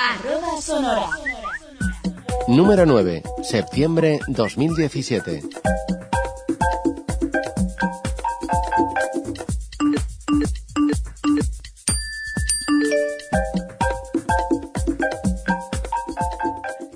Arroba Sonora. Número 9. Septiembre 2017.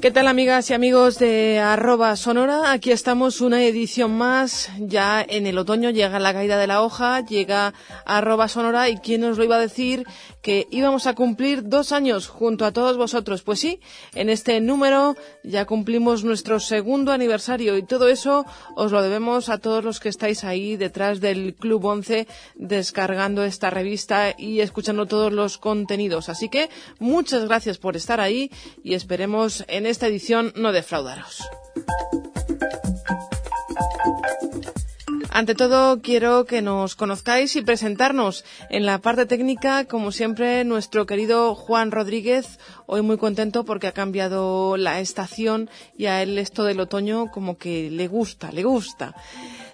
¿Qué tal amigas y amigos de arroba sonora? Aquí estamos una edición más. Ya en el otoño llega la caída de la hoja, llega arroba sonora y quién nos lo iba a decir que íbamos a cumplir dos años junto a todos vosotros. Pues sí, en este número ya cumplimos nuestro segundo aniversario y todo eso os lo debemos a todos los que estáis ahí detrás del Club 11 descargando esta revista y escuchando todos los contenidos. Así que muchas gracias por estar ahí y esperemos en esta edición no defraudaros. Ante todo, quiero que nos conozcáis y presentarnos. En la parte técnica, como siempre, nuestro querido Juan Rodríguez, hoy muy contento porque ha cambiado la estación y a él esto del otoño como que le gusta, le gusta.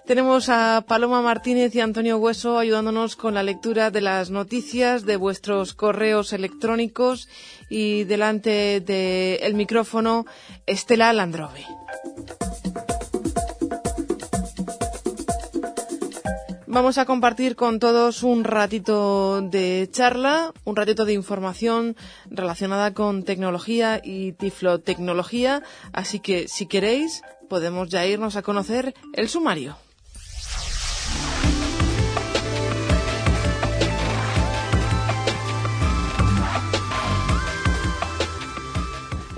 Tenemos a Paloma Martínez y Antonio Hueso ayudándonos con la lectura de las noticias de vuestros correos electrónicos y delante del micrófono Estela Landrove. Vamos a compartir con todos un ratito de charla, un ratito de información relacionada con tecnología y tiflotecnología, así que si queréis podemos ya irnos a conocer el sumario.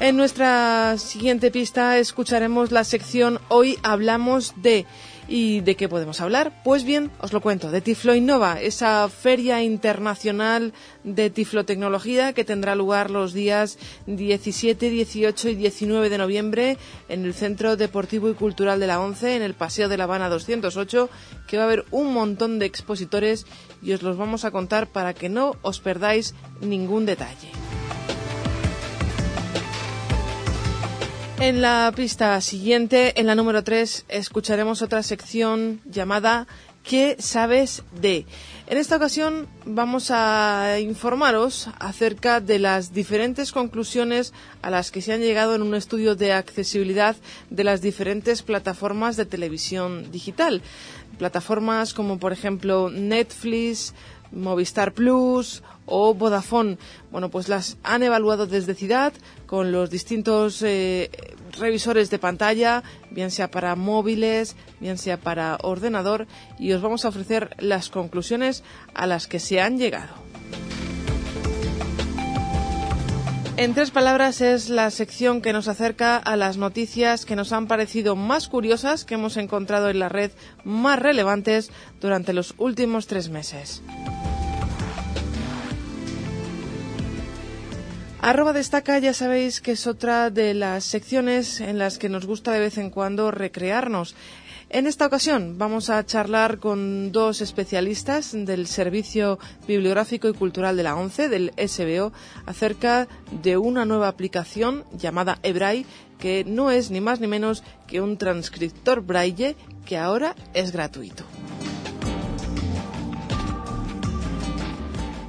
En nuestra siguiente pista escucharemos la sección Hoy hablamos de ¿Y de qué podemos hablar? Pues bien, os lo cuento, de Tiflo Innova, esa feria internacional de tiflotecnología que tendrá lugar los días 17, 18 y 19 de noviembre en el Centro Deportivo y Cultural de la ONCE, en el Paseo de la Habana 208, que va a haber un montón de expositores y os los vamos a contar para que no os perdáis ningún detalle. En la pista siguiente, en la número 3, escucharemos otra sección llamada ¿Qué sabes de? En esta ocasión vamos a informaros acerca de las diferentes conclusiones a las que se han llegado en un estudio de accesibilidad de las diferentes plataformas de televisión digital. Plataformas como por ejemplo Netflix, Movistar Plus o Vodafone. Bueno, pues las han evaluado desde Ciudad con los distintos eh, revisores de pantalla, bien sea para móviles, bien sea para ordenador, y os vamos a ofrecer las conclusiones a las que se han llegado. En tres palabras es la sección que nos acerca a las noticias que nos han parecido más curiosas que hemos encontrado en la red más relevantes durante los últimos tres meses. Arroba destaca, ya sabéis que es otra de las secciones en las que nos gusta de vez en cuando recrearnos. En esta ocasión vamos a charlar con dos especialistas del Servicio Bibliográfico y Cultural de la ONCE, del SBO, acerca de una nueva aplicación llamada eBraille, que no es ni más ni menos que un transcriptor braille que ahora es gratuito.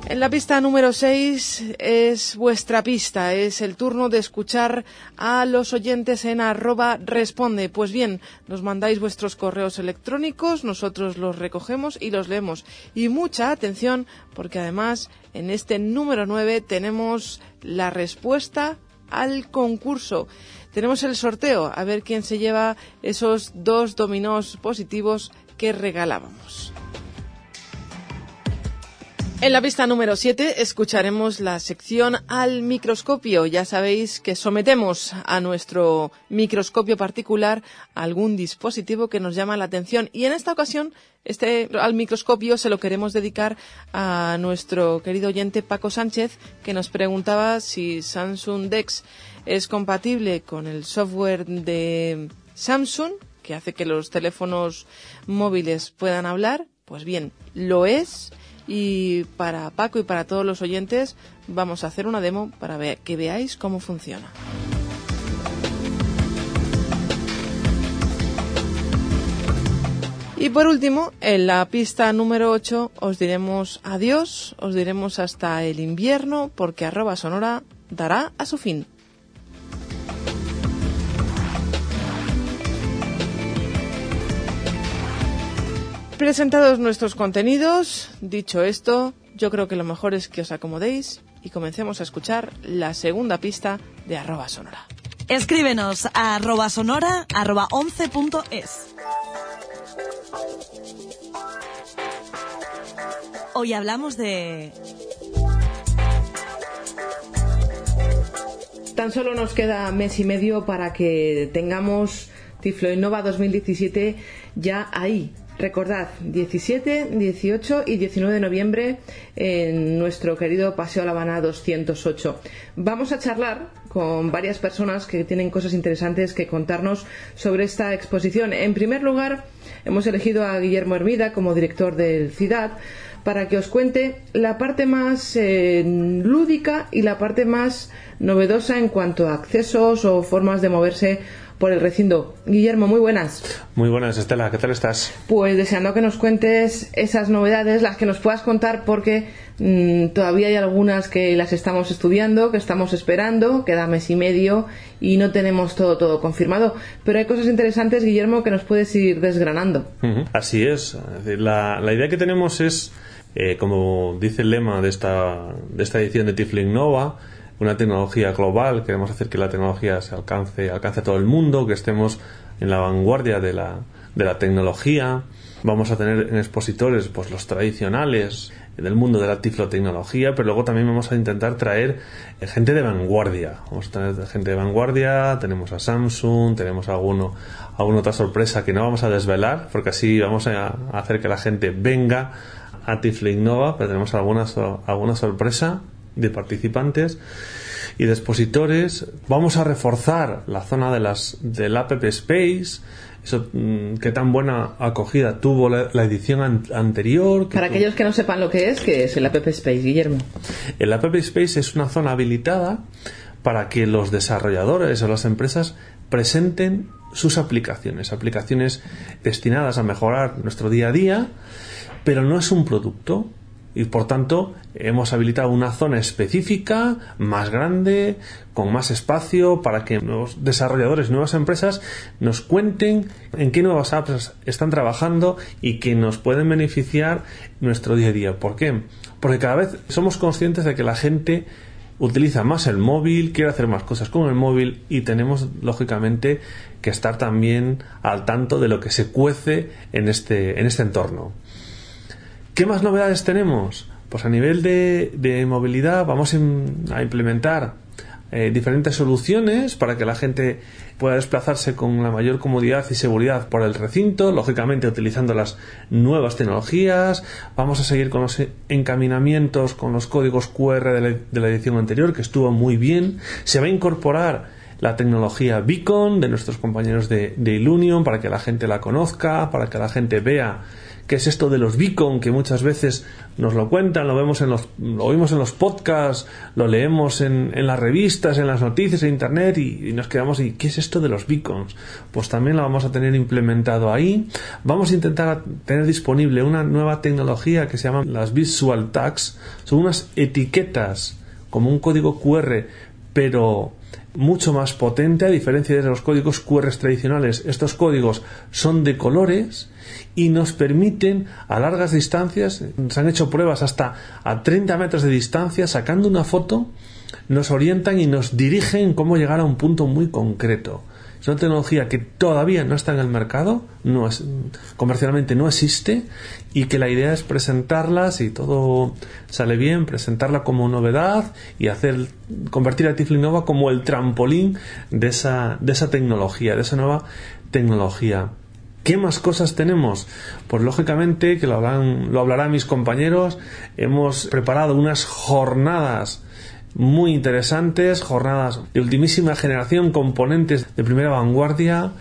En la pista número 6 es vuestra pista, es el turno de escuchar a los oyentes en arroba responde. Pues bien, nos mandáis vuestros correos electrónicos, nosotros los recogemos y los leemos. Y mucha atención porque además en este número 9 tenemos la respuesta al concurso. Tenemos el sorteo, a ver quién se lleva esos dos dominós positivos que regalábamos. En la pista número 7 escucharemos la sección al microscopio. Ya sabéis que sometemos a nuestro microscopio particular algún dispositivo que nos llama la atención y en esta ocasión este al microscopio se lo queremos dedicar a nuestro querido oyente Paco Sánchez que nos preguntaba si Samsung Dex es compatible con el software de Samsung que hace que los teléfonos móviles puedan hablar. Pues bien, lo es y para Paco y para todos los oyentes vamos a hacer una demo para que veáis cómo funciona. Y por último, en la pista número 8 os diremos adiós, os diremos hasta el invierno, porque arroba sonora dará a su fin. Presentados nuestros contenidos, dicho esto, yo creo que lo mejor es que os acomodéis y comencemos a escuchar la segunda pista de arroba sonora. Escríbenos a arroba sonora arroba 11.es. Hoy hablamos de... Tan solo nos queda mes y medio para que tengamos Tiflo Innova 2017 ya ahí, Recordad, 17, 18 y 19 de noviembre en nuestro querido Paseo La Habana 208. Vamos a charlar con varias personas que tienen cosas interesantes que contarnos sobre esta exposición. En primer lugar, hemos elegido a Guillermo Hermida como director del CIDAD para que os cuente la parte más eh, lúdica y la parte más novedosa en cuanto a accesos o formas de moverse por el recinto. Guillermo, muy buenas. Muy buenas, Estela, ¿qué tal estás? Pues deseando que nos cuentes esas novedades, las que nos puedas contar, porque mm, todavía hay algunas que las estamos estudiando, que estamos esperando, queda mes y medio y no tenemos todo, todo confirmado. Pero hay cosas interesantes, Guillermo, que nos puedes ir desgranando. Así es. La, idea que tenemos es, eh, como dice el lema de esta, de esta edición de Tifling Nova, una tecnología global, queremos hacer que la tecnología se alcance, alcance a todo el mundo, que estemos en la vanguardia de la, de la tecnología. Vamos a tener en expositores pues los tradicionales del mundo de la tiflotecnología, pero luego también vamos a intentar traer eh, gente de vanguardia. Vamos a tener gente de vanguardia, tenemos a Samsung, tenemos alguno, alguna otra sorpresa que no vamos a desvelar, porque así vamos a hacer que la gente venga a Tiflo Innova, pero tenemos alguna, alguna sorpresa de participantes y de expositores. Vamos a reforzar la zona de las del App Space. Eso, mm, qué tan buena acogida tuvo la, edición anterior. Para aquellos que no sepan lo que es, ¿qué es el App Space, Guillermo? El App Space es una zona habilitada para que los desarrolladores o las empresas presenten sus aplicaciones, aplicaciones destinadas a mejorar nuestro día a día, pero no es un producto, y por tanto hemos habilitado una zona específica más grande con más espacio para que nuevos desarrolladores nuevas empresas nos cuenten en qué nuevas apps están trabajando y que nos pueden beneficiar nuestro día a día ¿por qué? porque cada vez somos conscientes de que la gente utiliza más el móvil, quiere hacer más cosas con el móvil y tenemos lógicamente que estar también al tanto de lo que se cuece en este, en este entorno. ¿Qué más novedades tenemos? Pues a nivel de, movilidad vamos a implementar eh, diferentes soluciones para que la gente pueda desplazarse con la mayor comodidad y seguridad por el recinto, lógicamente utilizando las nuevas tecnologías. Vamos a seguir con los encaminamientos, con los códigos QR de la, edición anterior, que estuvo muy bien. Se va a incorporar la tecnología Beacon de nuestros compañeros de, de Ilunion para que la gente la conozca, para que la gente vea qué es esto de los beacon que muchas veces nos lo cuentan, lo vemos en los, lo oímos en los podcasts, lo leemos en, las revistas, en las noticias, en internet y, nos quedamos y ¿qué es esto de los beacons? Pues también lo vamos a tener implementado ahí. Vamos a intentar tener disponible una nueva tecnología que se llama las visual tags, son unas etiquetas como un código QR, pero mucho más potente a diferencia de los códigos QR tradicionales. Estos códigos son de colores y nos permiten a largas distancias, se han hecho pruebas hasta a 30 metros de distancia, sacando una foto, nos orientan y nos dirigen cómo llegar a un punto muy concreto. Es una tecnología que todavía no está en el mercado, no es, comercialmente no existe y que la idea es presentarla, si todo sale bien, presentarla como novedad y hacer convertir a Tiflinova como el trampolín de esa, de esa tecnología, de esa nueva tecnología. ¿Qué más cosas tenemos? Pues lógicamente, que lo, lo hablarán mis compañeros, hemos preparado unas jornadas muy interesantes, jornadas de ultimísima generación, componentes de primera vanguardia.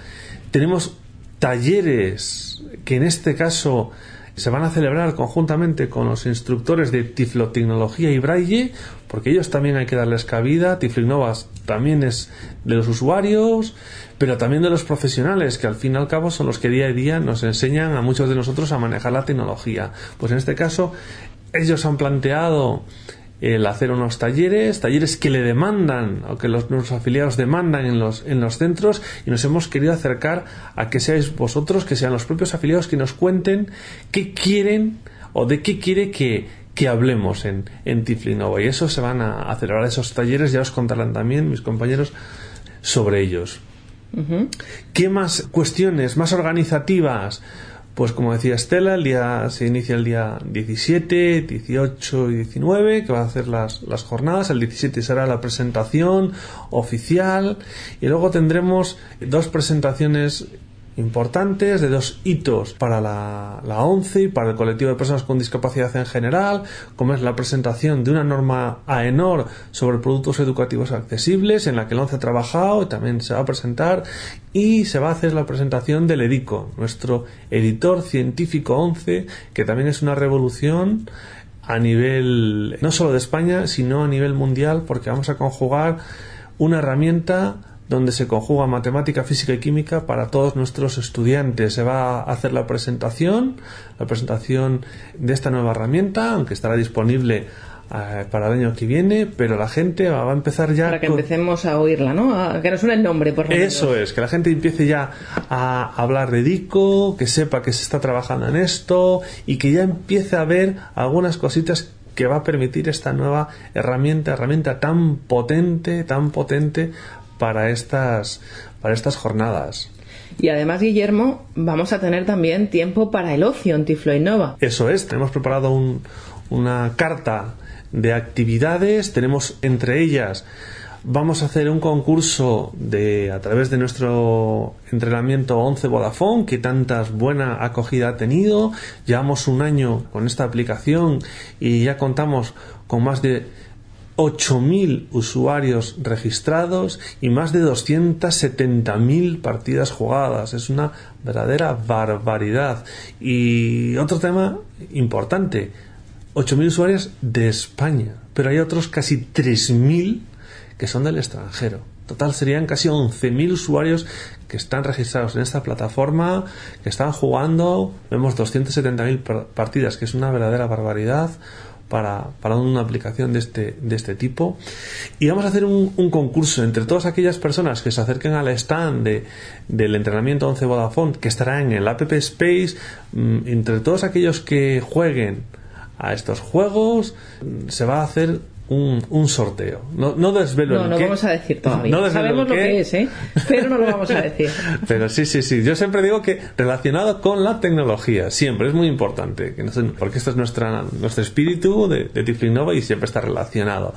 Tenemos talleres que en este caso se van a celebrar conjuntamente con los instructores de Tiflotecnología y Braille, porque ellos también hay que darles cabida. Tiflinnovas también es de los usuarios, pero también de los profesionales, que al fin y al cabo son los que día a día nos enseñan a muchos de nosotros a manejar la tecnología. Pues en este caso, ellos han planteado el hacer unos talleres, talleres que le demandan o que los, nuestros afiliados demandan en los, en los centros y nos hemos querido acercar a que seáis vosotros, que sean los propios afiliados que nos cuenten qué quieren o de qué quiere que, que hablemos en, en Tiflinova. Y eso se van a, celebrar esos talleres, ya os contarán también mis compañeros sobre ellos. ¿Qué más cuestiones, más organizativas? Pues como decía Estela, el día se inicia el día 17, 18 y 19, que va a hacer las, las jornadas. El 17 será la presentación oficial y luego tendremos dos presentaciones importantes, de dos hitos para la, la, ONCE y para el colectivo de personas con discapacidad en general, como es la presentación de una norma AENOR sobre productos educativos accesibles, en la que el ONCE ha trabajado y también se va a presentar, y se va a hacer la presentación del EDICO, nuestro editor científico ONCE, que también es una revolución a nivel no solo de España, sino a nivel mundial, porque vamos a conjugar una herramienta donde se conjuga matemática, física y química para todos nuestros estudiantes. Se va a hacer la presentación, la presentación de esta nueva herramienta, aunque estará disponible eh, para el año que viene, pero la gente va, a empezar ya. Para que empecemos a oírla, ¿no? A que nos suene el nombre, por favor. Eso es, que la gente empiece ya a hablar de DICO, que sepa que se está trabajando en esto y que ya empiece a ver algunas cositas que va a permitir esta nueva herramienta, herramienta tan potente, tan potente para estas, para estas jornadas. Y además, Guillermo, vamos a tener también tiempo para el ocio en Tiflo Innova. Eso es, tenemos preparado una carta de actividades, tenemos entre ellas vamos a hacer un concurso de a través de nuestro entrenamiento 11 Vodafone que tantas buena acogida ha tenido. Llevamos un año con esta aplicación y ya contamos con más de 8.000 usuarios registrados y más de 270.000 partidas jugadas. Es una verdadera barbaridad. Y otro tema importante, 8.000 usuarios de España, pero hay otros casi 3.000 que son del extranjero. Total serían casi 11.000 usuarios que están registrados en esta plataforma, que están jugando. Vemos 270.000 partidas, que es una verdadera barbaridad para, para una aplicación de este, de este tipo. Y vamos a hacer un, concurso entre todas aquellas personas que se acerquen al stand de, del entrenamiento 11 Vodafone, que estará en el App Space, mm, entre todos aquellos que jueguen a estos juegos, mm, se va a hacer un, sorteo. No, no desvelo no, no vamos a decir todavía. Sabemos lo que es, ¿eh? pero no lo vamos a decir. pero sí, sí, sí. Yo siempre digo que relacionado con la tecnología, siempre es muy importante, que porque este es nuestra, nuestro espíritu de, de Nova y siempre está relacionado.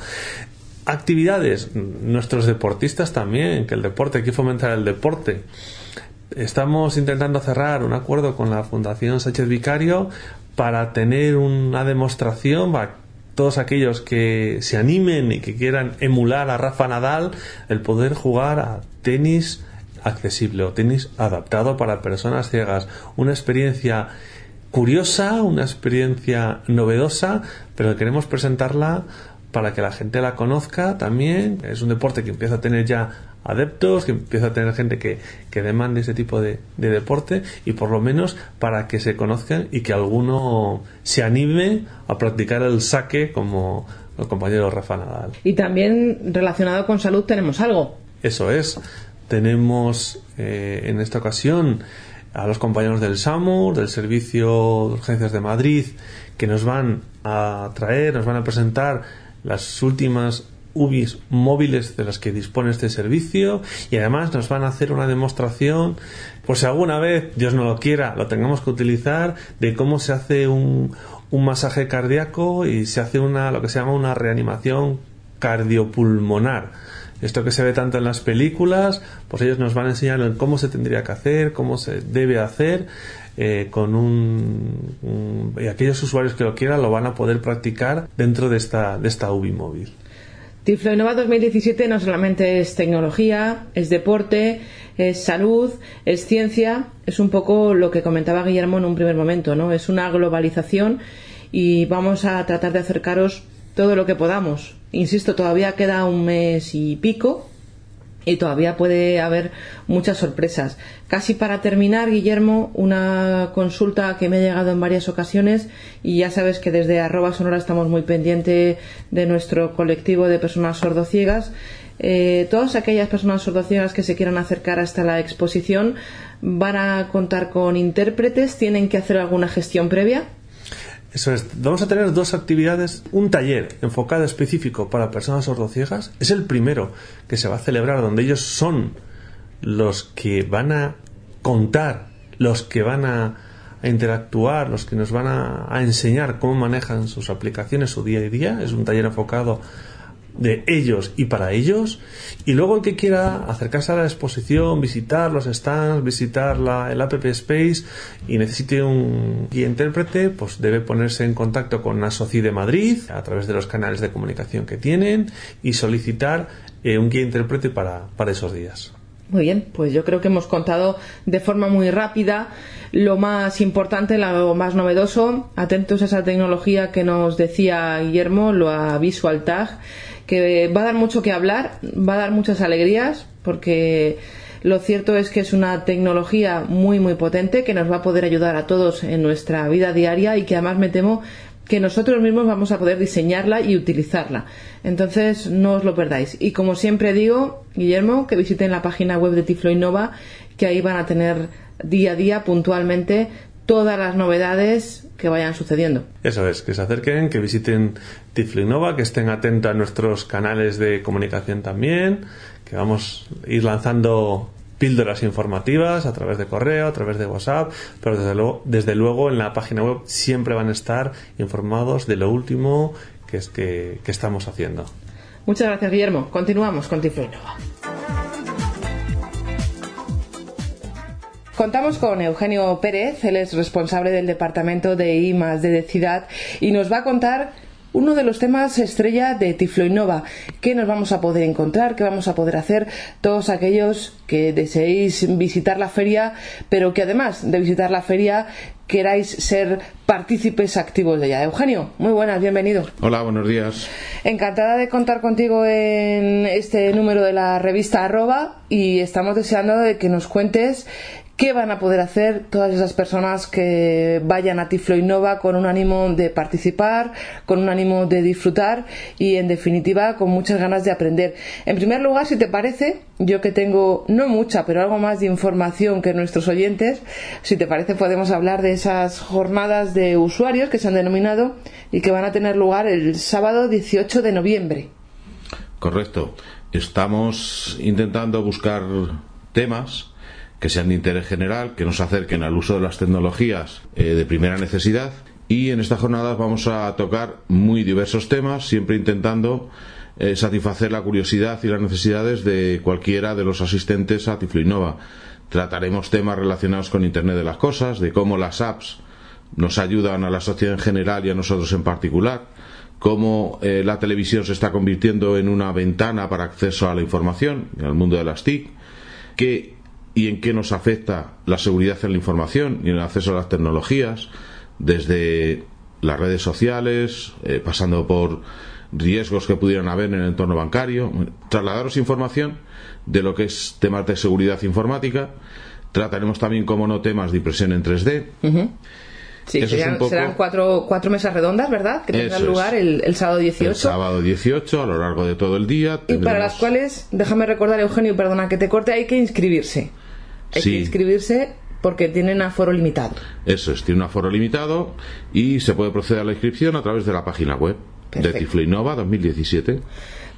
Actividades, nuestros deportistas también, que el deporte, hay que fomentar el deporte. Estamos intentando cerrar un acuerdo con la Fundación Sánchez Vicario para tener una demostración, todos aquellos que se animen y que quieran emular a Rafa Nadal, el poder jugar a tenis accesible o tenis adaptado para personas ciegas. Una experiencia curiosa, una experiencia novedosa, pero queremos presentarla para que la gente la conozca también. Es un deporte que empieza a tener ya adeptos, que empieza a tener gente que, que demande ese tipo de, deporte y por lo menos para que se conozcan y que alguno se anime a practicar el saque como el compañero Rafa Nadal. Y también relacionado con salud tenemos algo. Eso es. Tenemos eh, en esta ocasión a los compañeros del SAMUR, del Servicio de Urgencias de Madrid, que nos van a traer, nos van a presentar las últimas UBIs móviles de las que dispone este servicio y además nos van a hacer una demostración por si alguna vez, Dios no lo quiera, lo tengamos que utilizar de cómo se hace un, un masaje cardíaco y se hace una lo que se llama una reanimación cardiopulmonar. Esto que se ve tanto en las películas, pues ellos nos van a enseñar cómo se tendría que hacer, cómo se debe hacer, eh, con un, y aquellos usuarios que lo quieran lo van a poder practicar dentro de esta, de esta UBI móvil. Tiflo Innova 2017 no solamente es tecnología, es deporte, es salud, es ciencia, es un poco lo que comentaba Guillermo en un primer momento, ¿no? Es una globalización y vamos a tratar de acercaros todo lo que podamos. Insisto, todavía queda un mes y pico y todavía puede haber muchas sorpresas. Casi para terminar, Guillermo, una consulta que me ha llegado en varias ocasiones y ya sabes que desde arroba sonora estamos muy pendientes de nuestro colectivo de personas sordociegas. Eh, todas aquellas personas sordociegas que se quieran acercar hasta la exposición van a contar con intérpretes, tienen que hacer alguna gestión previa. Eso es. Vamos a tener dos actividades. Un taller enfocado específico para personas sordociegas. Es el primero que se va a celebrar, donde ellos son los que van a contar, los que van a, interactuar, los que nos van a, a, enseñar cómo manejan sus aplicaciones, su día a día. Es un taller enfocado de ellos y para ellos. Y luego el que quiera acercarse a la exposición, visitar los stands, visitar la, el App Space y necesite un guía intérprete, pues debe ponerse en contacto con Asoci de Madrid a través de los canales de comunicación que tienen y solicitar eh, un guía intérprete para, para esos días. Muy bien, pues yo creo que hemos contado de forma muy rápida lo más importante, lo más novedoso. Atentos a esa tecnología que nos decía Guillermo, lo a Visual Tag que va a dar mucho que hablar, va a dar muchas alegrías, porque lo cierto es que es una tecnología muy, muy potente que nos va a poder ayudar a todos en nuestra vida diaria y que además me temo que nosotros mismos vamos a poder diseñarla y utilizarla. Entonces, no os lo perdáis. Y como siempre digo, Guillermo, que visiten la página web de Tiflo Innova, que ahí van a tener día a día puntualmente todas las novedades que vayan sucediendo. Eso es, que se acerquen, que visiten Tiflinova, que estén atentos a nuestros canales de comunicación también, que vamos a ir lanzando píldoras informativas a través de correo, a través de WhatsApp, pero desde luego, desde luego en la página web siempre van a estar informados de lo último que, es que, que estamos haciendo. Muchas gracias, Guillermo. Continuamos con Tiflinova. Contamos con Eugenio Pérez, él es responsable del departamento de I de Ciudad y nos va a contar uno de los temas estrella de Tiflo Innova. ¿Qué nos vamos a poder encontrar? ¿Qué vamos a poder hacer todos aquellos que deseéis visitar la feria, pero que además de visitar la feria queráis ser partícipes activos de ella? Eugenio, muy buenas, bienvenido. Hola, buenos días. Encantada de contar contigo en este número de la revista Arroba y estamos deseando de que nos cuentes ¿Qué van a poder hacer todas esas personas que vayan a Tiflo Innova con un ánimo de participar, con un ánimo de disfrutar y, en definitiva, con muchas ganas de aprender? En primer lugar, si te parece, yo que tengo no mucha, pero algo más de información que nuestros oyentes, si te parece, podemos hablar de esas jornadas de usuarios que se han denominado y que van a tener lugar el sábado 18 de noviembre. Correcto. Estamos intentando buscar temas que sean de interés general, que nos acerquen al uso de las tecnologías eh, de primera necesidad. Y en esta jornada vamos a tocar muy diversos temas, siempre intentando eh, satisfacer la curiosidad y las necesidades de cualquiera de los asistentes a Tiflo Innova. Trataremos temas relacionados con Internet de las Cosas, de cómo las apps nos ayudan a la sociedad en general y a nosotros en particular, cómo eh, la televisión se está convirtiendo en una ventana para acceso a la información, al mundo de las TIC, que y en qué nos afecta la seguridad en la información y el acceso a las tecnologías, desde las redes sociales, eh, pasando por riesgos que pudieran haber en el entorno bancario, trasladaros información de lo que es temas de seguridad informática. Trataremos también, como no, temas de impresión en 3D. Sí, serán, cuatro, cuatro, mesas redondas, ¿verdad? Que tendrán lugar el, sábado 18. El sábado 18, a lo largo de todo el día. Y para las cuales, déjame recordar, Eugenio, perdona que te corte, hay que inscribirse. Hay que inscribirse porque tienen aforo limitado. Eso es, tiene un aforo limitado y se puede proceder a la inscripción a través de la página web de Tiflo Innova 2017.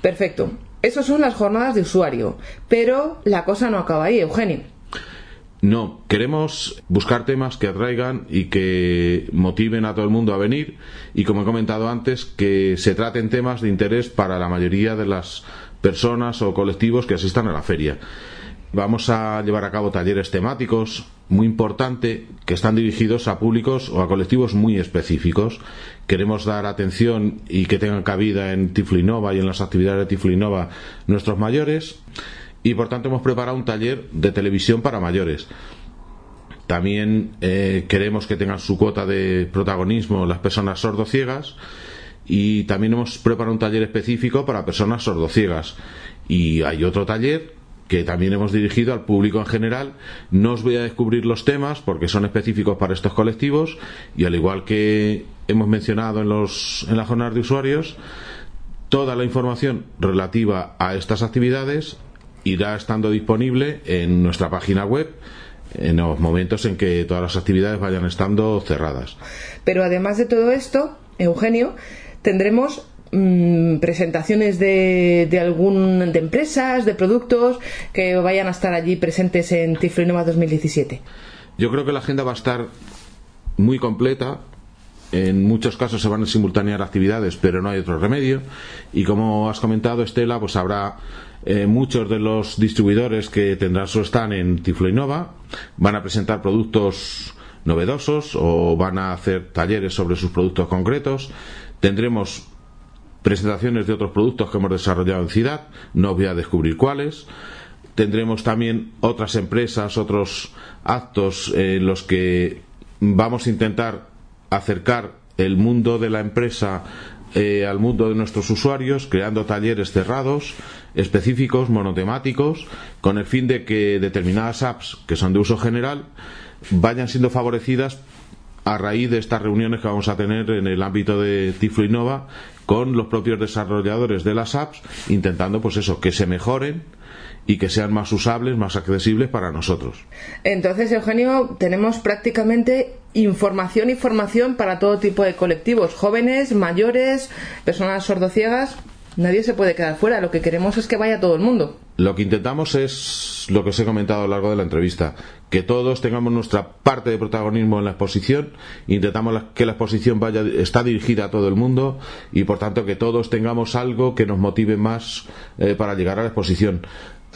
Perfecto. Esas son las jornadas de usuario. Pero la cosa no acaba ahí, Eugenio. No, queremos buscar temas que atraigan y que motiven a todo el mundo a venir y, como he comentado antes, que se traten temas de interés para la mayoría de las personas o colectivos que asistan a la feria. Vamos a llevar a cabo talleres temáticos muy importantes que están dirigidos a públicos o a colectivos muy específicos. Queremos dar atención y que tengan cabida en Tiflinova y en las actividades de Tiflinova nuestros mayores y por tanto hemos preparado un taller de televisión para mayores. También eh, queremos que tengan su cuota de protagonismo las personas sordociegas y también hemos preparado un taller específico para personas sordociegas. Y hay otro taller que también hemos dirigido al público en general. No os voy a descubrir los temas porque son específicos para estos colectivos y al igual que hemos mencionado en, los, en la jornada de usuarios, toda la información relativa a estas actividades irá estando disponible en nuestra página web en los momentos en que todas las actividades vayan estando cerradas. Pero además de todo esto, Eugenio, tendremos mm, presentaciones de, de algún de empresas, de productos que vayan a estar allí presentes en Tiflo 2017. Yo creo que la agenda va a estar muy completa. En muchos casos se van a simultanear actividades, pero no hay otro remedio. Y como has comentado, Estela, pues habrá eh, muchos de los distribuidores que tendrán su stand en Tiflo Innova van a presentar productos novedosos o van a hacer talleres sobre sus productos concretos. Tendremos presentaciones de otros productos que hemos desarrollado en Ciudad, no voy a descubrir cuáles. Tendremos también otras empresas, otros actos en los que vamos a intentar acercar el mundo de la empresa eh, al mundo de nuestros usuarios, creando talleres cerrados, específicos, monotemáticos, con el fin de que determinadas apps que son de uso general vayan siendo favorecidas a raíz de estas reuniones que vamos a tener en el ámbito de Tiflo Innova con los propios desarrolladores de las apps, intentando pues eso, que se mejoren y que sean más usables, más accesibles para nosotros. Entonces, Eugenio, tenemos prácticamente información y formación para todo tipo de colectivos, jóvenes, mayores, personas sordociegas. Nadie se puede quedar fuera. Lo que queremos es que vaya todo el mundo. Lo que intentamos es lo que os he comentado a lo largo de la entrevista, que todos tengamos nuestra parte de protagonismo en la exposición, intentamos que la exposición vaya está dirigida a todo el mundo y por tanto que todos tengamos algo que nos motive más eh, para llegar a la exposición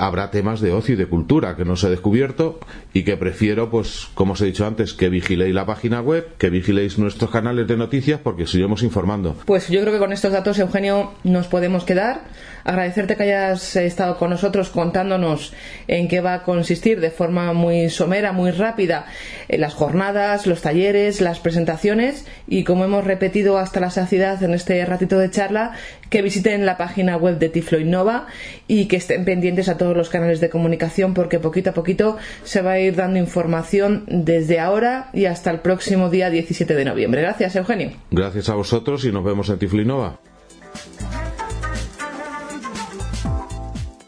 habrá temas de ocio y de cultura que no se he descubierto y que prefiero, pues, como os he dicho antes, que vigiléis la página web, que vigiléis nuestros canales de noticias porque seguimos informando. Pues yo creo que con estos datos, Eugenio, nos podemos quedar. Agradecerte que hayas estado con nosotros contándonos en qué va a consistir de forma muy somera, muy rápida, eh, las jornadas, los talleres, las presentaciones y como hemos repetido hasta la saciedad en este ratito de charla, que visiten la página web de Tiflo Innova y que estén pendientes a todos los canales de comunicación porque poquito a poquito se va a ir dando información desde ahora y hasta el próximo día 17 de noviembre. Gracias, Eugenio. Gracias a vosotros y nos vemos en Tiflo Innova.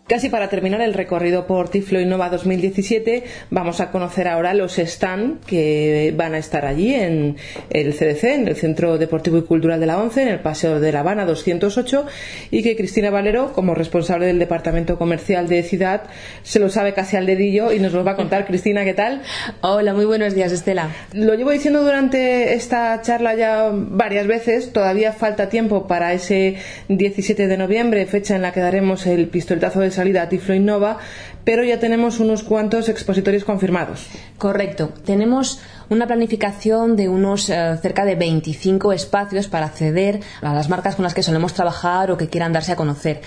Casi para terminar el recorrido por Tiflo Innova 2017, vamos a conocer ahora los stand que van a estar allí en el CDC, en el Centro Deportivo y Cultural de la ONCE, en el Paseo de La Habana 208, y que Cristina Valero, como responsable del Departamento Comercial de Ciudad, se lo sabe casi al dedillo y nos lo va a contar. Cristina, ¿qué tal? Hola, muy buenos días, Estela. Lo llevo diciendo durante esta charla ya varias veces, todavía falta tiempo para ese 17 de noviembre, fecha en la que daremos el pistoletazo de salida a Tiflo Innova, pero ya tenemos unos cuantos expositores confirmados. Correcto. Tenemos una planificación de unos eh, cerca de 25 espacios para acceder a las marcas con las que solemos trabajar o que quieran darse a conocer.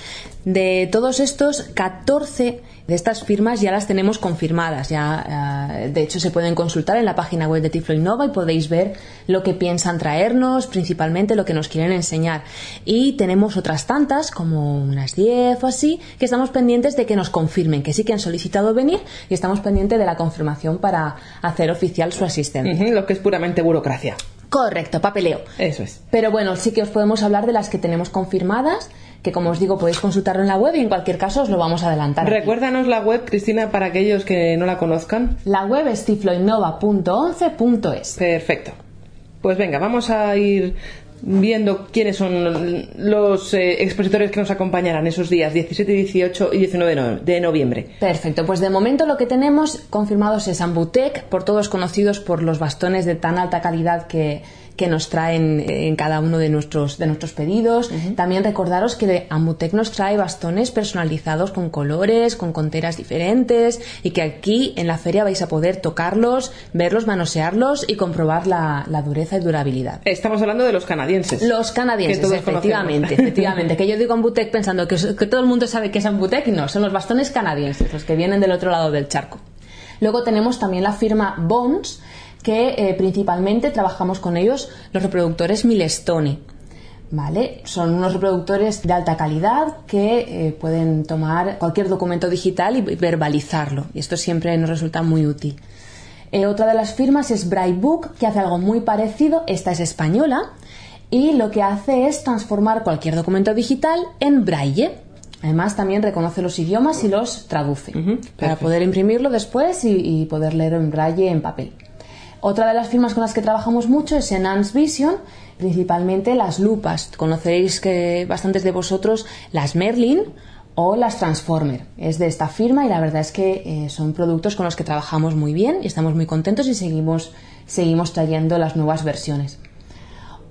De todos estos, 14 de estas firmas ya las tenemos confirmadas. Ya, eh, de hecho, se pueden consultar en la página web de Tiflo Innova y podéis ver lo que piensan traernos, principalmente lo que nos quieren enseñar. Y tenemos otras tantas, como unas 10 o así, que estamos pendientes de que nos confirmen, que sí que han solicitado venir y estamos pendientes de la confirmación para hacer oficial su asistencia. lo que es puramente burocracia. Correcto, papeleo. Eso es. Pero bueno, sí que os podemos hablar de las que tenemos confirmadas que como os digo podéis consultarlo en la web y en cualquier caso os lo vamos a adelantar. Recuérdanos la web, Cristina, para aquellos que no la conozcan. La web es tifloinnova.11.es. Perfecto. Pues venga, vamos a ir viendo quiénes son los eh, expositores que nos acompañarán esos días 17, 18 y 19 de noviembre. Perfecto, pues de momento lo que tenemos confirmados es Ambutec, por todos conocidos por los bastones de tan alta calidad que, que nos traen eh, en cada uno de nuestros, de nuestros pedidos. También recordaros que Ambutec nos trae bastones personalizados con colores, con conteras diferentes y que aquí en la feria vais a poder tocarlos, verlos, manosearlos y comprobar la, dureza y durabilidad. Estamos hablando de los canadienses. Los canadienses, efectivamente, efectivamente. Que yo digo Ambutec pensando que, que todo el mundo sabe que es Ambutec y no, son los bastones canadienses, los que vienen del otro lado del charco. Luego tenemos también la firma Bones, que eh, principalmente trabajamos con ellos los reproductores Milestone. ¿Vale? Son unos reproductores de alta calidad que eh, pueden tomar cualquier documento digital y verbalizarlo. Y esto siempre nos resulta muy útil. Eh, otra de las firmas es Brightbook, que hace algo muy parecido. Esta es española y lo que hace es transformar cualquier documento digital en braille. Además, también reconoce los idiomas y los traduce para poder imprimirlo después y, poder leerlo en braille en papel. Otra de las firmas con las que trabajamos mucho es Enhanced Vision, principalmente las lupas. Conoceréis que bastantes de vosotros las Merlin o las Transformer. Es de esta firma y la verdad es que eh, son productos con los que trabajamos muy bien y estamos muy contentos y seguimos, seguimos trayendo las nuevas versiones.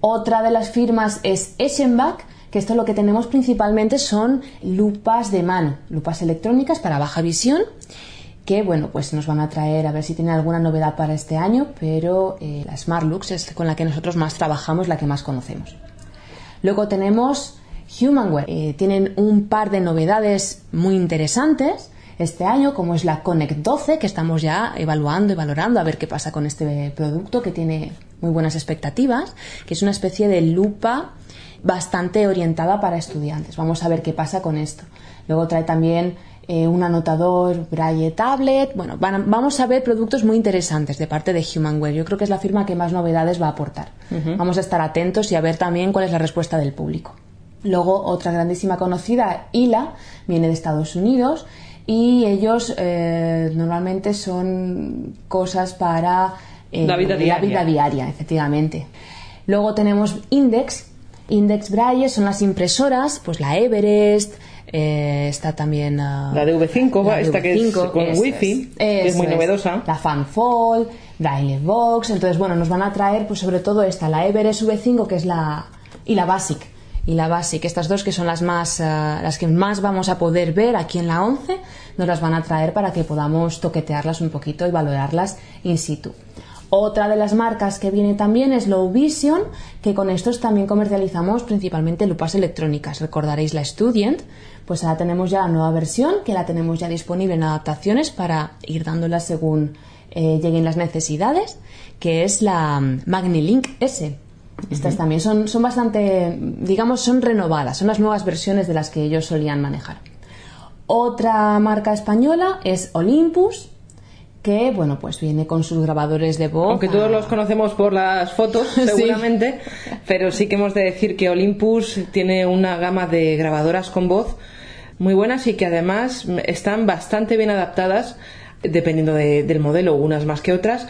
Otra de las firmas es Eschenbach, que esto lo que tenemos principalmente son lupas de mano, lupas electrónicas para baja visión, que bueno, pues nos van a traer a ver si tienen alguna novedad para este año, pero eh, la Smartlux es con la que nosotros más trabajamos, la que más conocemos. Luego tenemos Humanware, eh, tienen un par de novedades muy interesantes este año, como es la Connect 12, que estamos ya evaluando y valorando a ver qué pasa con este producto que tiene muy buenas expectativas, que es una especie de lupa bastante orientada para estudiantes. Vamos a ver qué pasa con esto. Luego trae también eh, un anotador Braille Tablet. Bueno, vamos a ver productos muy interesantes de parte de Humanware. Yo creo que es la firma que más novedades va a aportar. Vamos a estar atentos y a ver también cuál es la respuesta del público. Luego, otra grandísima conocida, ILA, viene de Estados Unidos y ellos eh, normalmente son cosas para eh, la, vida la vida diaria, efectivamente. Luego tenemos Index, Index Braille son las impresoras, pues la Everest, eh, está también ah, la de V5, esta que es con Wi-Fi, que es muy novedosa. La Fanfold, Braille Box, entonces bueno, nos van a traer pues sobre todo esta, la Everest V5 que es la y la Basic y la Basic, estas dos que son las más ah, las que más vamos a poder ver aquí en la 11, nos las van a traer para que podamos toquetearlas un poquito y valorarlas in situ. Otra de las marcas que viene también es Low Vision, que con estos también comercializamos principalmente lupas electrónicas. Recordaréis la Student, pues ahora tenemos ya la nueva versión, que la tenemos ya disponible en adaptaciones para ir dándola según eh, lleguen las necesidades, que es la mm, MagniLink S. Estas también son, son bastante, digamos, son renovadas, son las nuevas versiones de las que ellos solían manejar. Otra marca española es Olympus, que bueno pues viene con sus grabadores de voz aunque todos los conocemos por las fotos seguramente pero sí que hemos de decir que Olympus tiene una gama de grabadoras con voz muy buenas y que además están bastante bien adaptadas dependiendo del modelo unas más que otras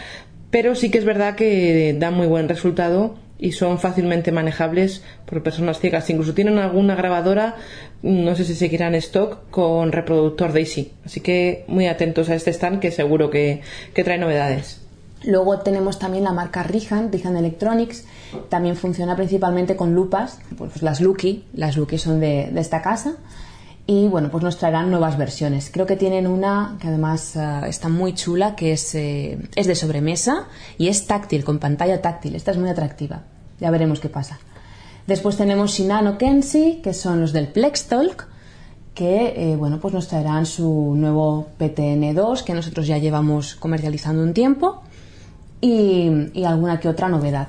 pero sí que es verdad que dan muy buen resultado y son fácilmente manejables por personas ciegas. Incluso tienen alguna grabadora, no sé si seguirán stock, con reproductor Daisy. Así que muy atentos a este stand que seguro que, trae novedades. Luego tenemos también la marca Rihan, Rihan Electronics. También funciona principalmente con lupas, pues las Lucky, las Lucky son de, esta casa. Y bueno, pues nos traerán nuevas versiones. Creo que tienen una que además eh, está muy chula, que es, eh, es de sobremesa y es táctil, con pantalla táctil. Esta es muy atractiva. Ya veremos qué pasa. Después tenemos Shinano Kenshi, que son los del Plextalk, que eh, bueno, pues nos traerán su nuevo PTN2, que nosotros ya llevamos comercializando un tiempo, y, y alguna que otra novedad.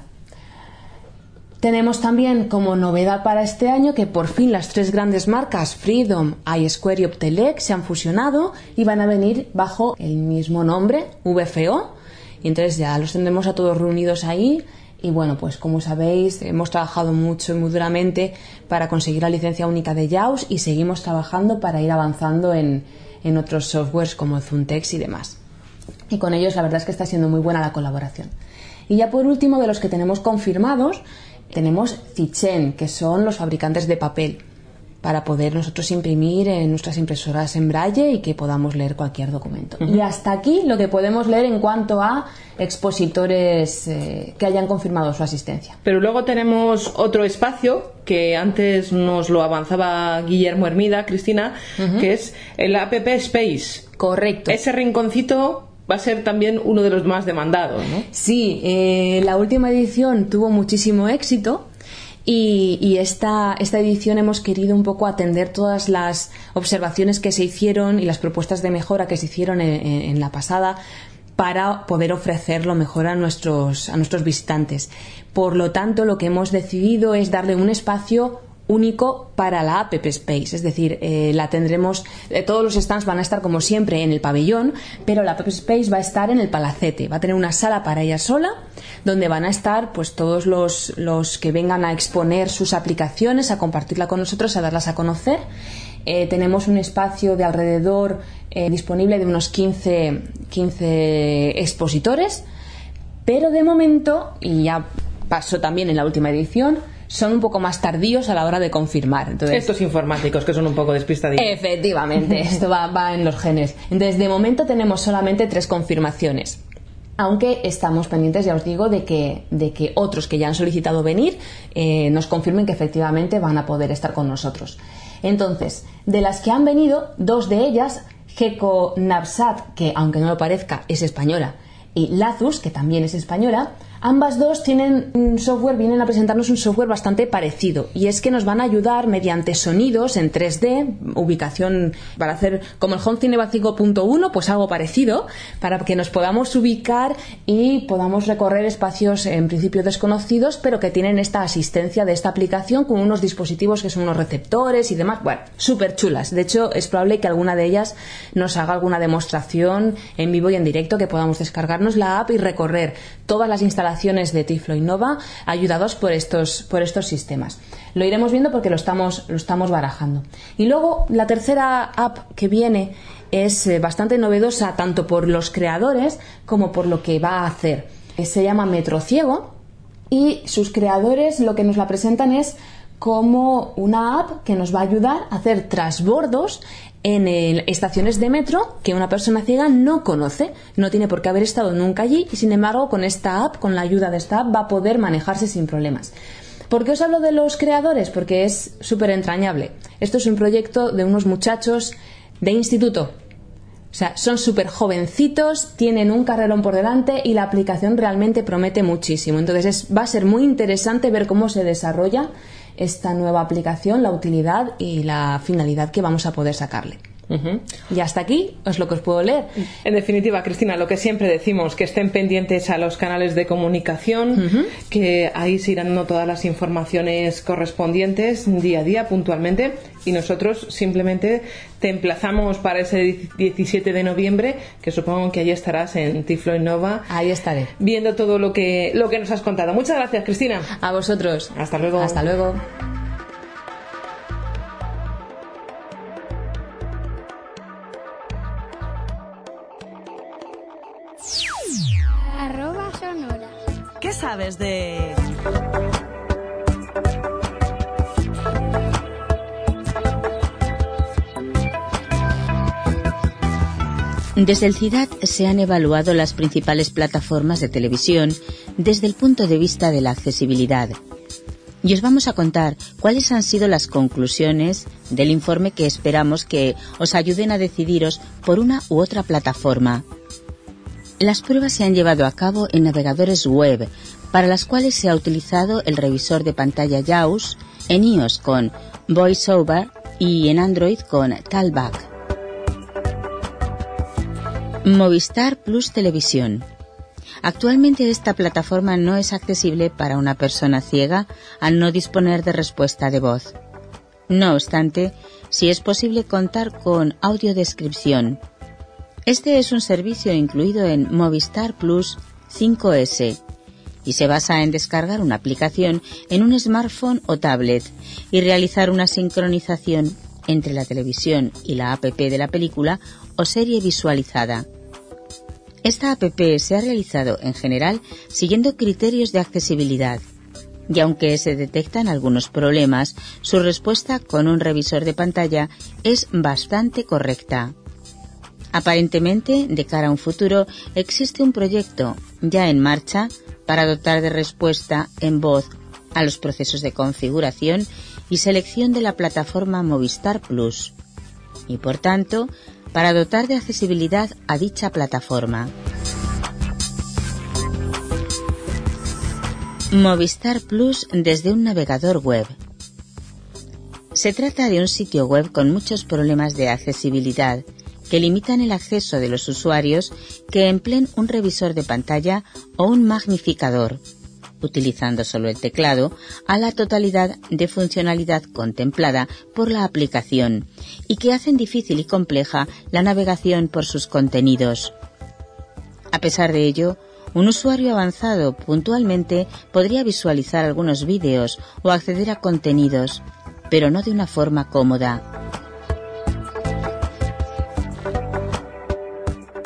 Tenemos también como novedad para este año que por fin las tres grandes marcas Freedom, iSquare y Optelec se han fusionado y van a venir bajo el mismo nombre, VFO. Y entonces ya los tendremos a todos reunidos ahí y bueno, pues como sabéis, hemos trabajado mucho y muy duramente para conseguir la licencia única de JAWS y seguimos trabajando para ir avanzando en, en otros softwares como Zuntex y demás. Y con ellos la verdad es que está siendo muy buena la colaboración. Y ya por último, de los que tenemos confirmados, tenemos Cichen, que son los fabricantes de papel para poder nosotros imprimir en nuestras impresoras en braille y que podamos leer cualquier documento. Y hasta aquí lo que podemos leer en cuanto a expositores eh, que hayan confirmado su asistencia. Pero luego tenemos otro espacio que antes nos lo avanzaba Guillermo Hermida, Cristina, que es el App Space. Correcto. Ese rinconcito va a ser también uno de los más demandados, ¿no? Sí, eh, la última edición tuvo muchísimo éxito y, esta, esta, edición hemos querido un poco atender todas las observaciones que se hicieron y las propuestas de mejora que se hicieron en, la pasada para poder ofrecerlo mejor a nuestros, a nuestros visitantes. Por lo tanto, lo que hemos decidido es darle un espacio único para la App Space, es decir, eh, la tendremos, eh, todos los stands van a estar como siempre en el pabellón, pero la App Space va a estar en el palacete, va a tener una sala para ella sola, donde van a estar pues todos los, los que vengan a exponer sus aplicaciones, a compartirla con nosotros, a darlas a conocer. Eh, tenemos un espacio de alrededor disponible de unos 15, 15 expositores, pero de momento, y ya pasó también en la última edición, son un poco más tardíos a la hora de confirmar. Entonces, Estos informáticos que son un poco despistadillos. Efectivamente, esto va, va en los genes. Entonces, de momento tenemos solamente tres confirmaciones. Aunque estamos pendientes, ya os digo, de que, de que otros que ya han solicitado venir eh, nos confirmen que efectivamente van a poder estar con nosotros. Entonces, de las que han venido, dos de ellas, Geko Nabsat, que aunque no lo parezca, es española, y Lazus, que también es española, Ambas dos tienen un software, vienen a presentarnos un software bastante parecido y es que nos van a ayudar mediante sonidos en 3D, ubicación para hacer como el Home Cinema 5.1, pues algo parecido, para que nos podamos ubicar y podamos recorrer espacios en principio desconocidos, pero que tienen esta asistencia de esta aplicación con unos dispositivos que son unos receptores y demás. Bueno, súper chulas. De hecho, es probable que alguna de ellas nos haga alguna demostración en vivo y en directo, que podamos descargarnos la app y recorrer todas las instalaciones de Tiflo Innova ayudados por estos, por estos sistemas. Lo iremos viendo porque lo estamos, lo estamos barajando. Y luego la tercera app que viene es eh, bastante novedosa tanto por los creadores como por lo que va a hacer. Se llama Metro Ciego y sus creadores lo que nos la presentan es como una app que nos va a ayudar a hacer trasbordos en estaciones de metro que una persona ciega no conoce, no tiene por qué haber estado nunca allí y sin embargo con esta app, con la ayuda de esta app, va a poder manejarse sin problemas. ¿Por qué os hablo de los creadores? Porque es súper entrañable. Esto es un proyecto de unos muchachos de instituto. O sea, son súper jovencitos, tienen un carrerón por delante y la aplicación realmente promete muchísimo. Entonces va a ser muy interesante ver cómo se desarrolla esta nueva aplicación, la utilidad y la finalidad que vamos a poder sacarle. Y hasta aquí es lo que os puedo leer. En definitiva, Cristina, lo que siempre decimos, que estén pendientes a los canales de comunicación, que ahí se irán dando todas las informaciones correspondientes día a día, puntualmente, y nosotros simplemente te emplazamos para ese 17 de noviembre, que supongo que allí estarás en Tiflo Innova. Ahí estaré. Viendo todo lo que, lo que nos has contado. Muchas gracias, Cristina. A vosotros. Hasta luego. Hasta luego. Sabes de...? Desde el CIDAD se han evaluado las principales plataformas de televisión desde el punto de vista de la accesibilidad. Y os vamos a contar cuáles han sido las conclusiones del informe que esperamos que os ayuden a decidiros por una u otra plataforma. Las pruebas se han llevado a cabo en navegadores web, para las cuales se ha utilizado el revisor de pantalla JAWS, en iOS con VoiceOver y en Android con Talback. Movistar Plus Televisión. Actualmente esta plataforma no es accesible para una persona ciega al no disponer de respuesta de voz. No obstante, sí es posible contar con audiodescripción. Este es un servicio incluido en Movistar Plus 5S y se basa en descargar una aplicación en un smartphone o tablet y realizar una sincronización entre la televisión y la app de la película o serie visualizada. Esta app se ha realizado en general siguiendo criterios de accesibilidad y aunque se detectan algunos problemas, su respuesta con un revisor de pantalla es bastante correcta. Aparentemente, de cara a un futuro, existe un proyecto ya en marcha para dotar de respuesta en voz a los procesos de configuración y selección de la plataforma Movistar Plus y, por tanto, para dotar de accesibilidad a dicha plataforma. Movistar Plus desde un navegador web. Se trata de un sitio web con muchos problemas de accesibilidad que limitan el acceso de los usuarios que empleen un revisor de pantalla o un magnificador, utilizando solo el teclado, a la totalidad de funcionalidad contemplada por la aplicación y que hacen difícil y compleja la navegación por sus contenidos. A pesar de ello, un usuario avanzado puntualmente podría visualizar algunos vídeos o acceder a contenidos, pero no de una forma cómoda.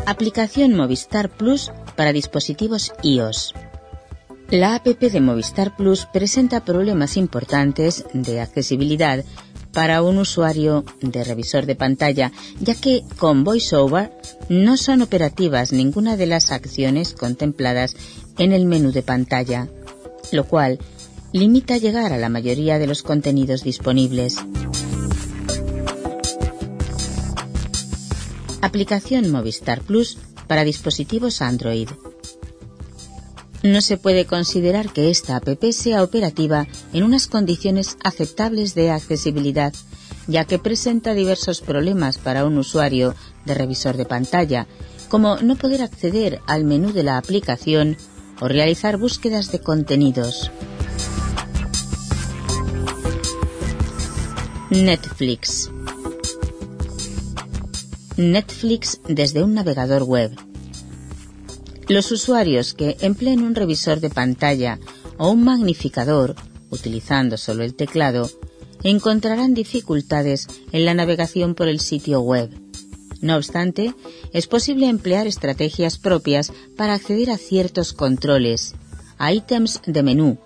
Aplicación Movistar Plus para dispositivos iOS. La app de Movistar Plus presenta problemas importantes de accesibilidad para un usuario de revisor de pantalla, ya que con VoiceOver no son operativas ninguna de las acciones contempladas en el menú de pantalla, lo cual limita llegar a la mayoría de los contenidos disponibles. Aplicación Movistar Plus para dispositivos Android. No se puede considerar que esta app sea operativa en unas condiciones aceptables de accesibilidad, ya que presenta diversos problemas para un usuario de revisor de pantalla, como no poder acceder al menú de la aplicación o realizar búsquedas de contenidos. Netflix. Netflix desde un navegador web. Los usuarios que empleen un revisor de pantalla o un magnificador, utilizando solo el teclado, encontrarán dificultades en la navegación por el sitio web. No obstante, es posible emplear estrategias propias para acceder a ciertos controles, a ítems de menú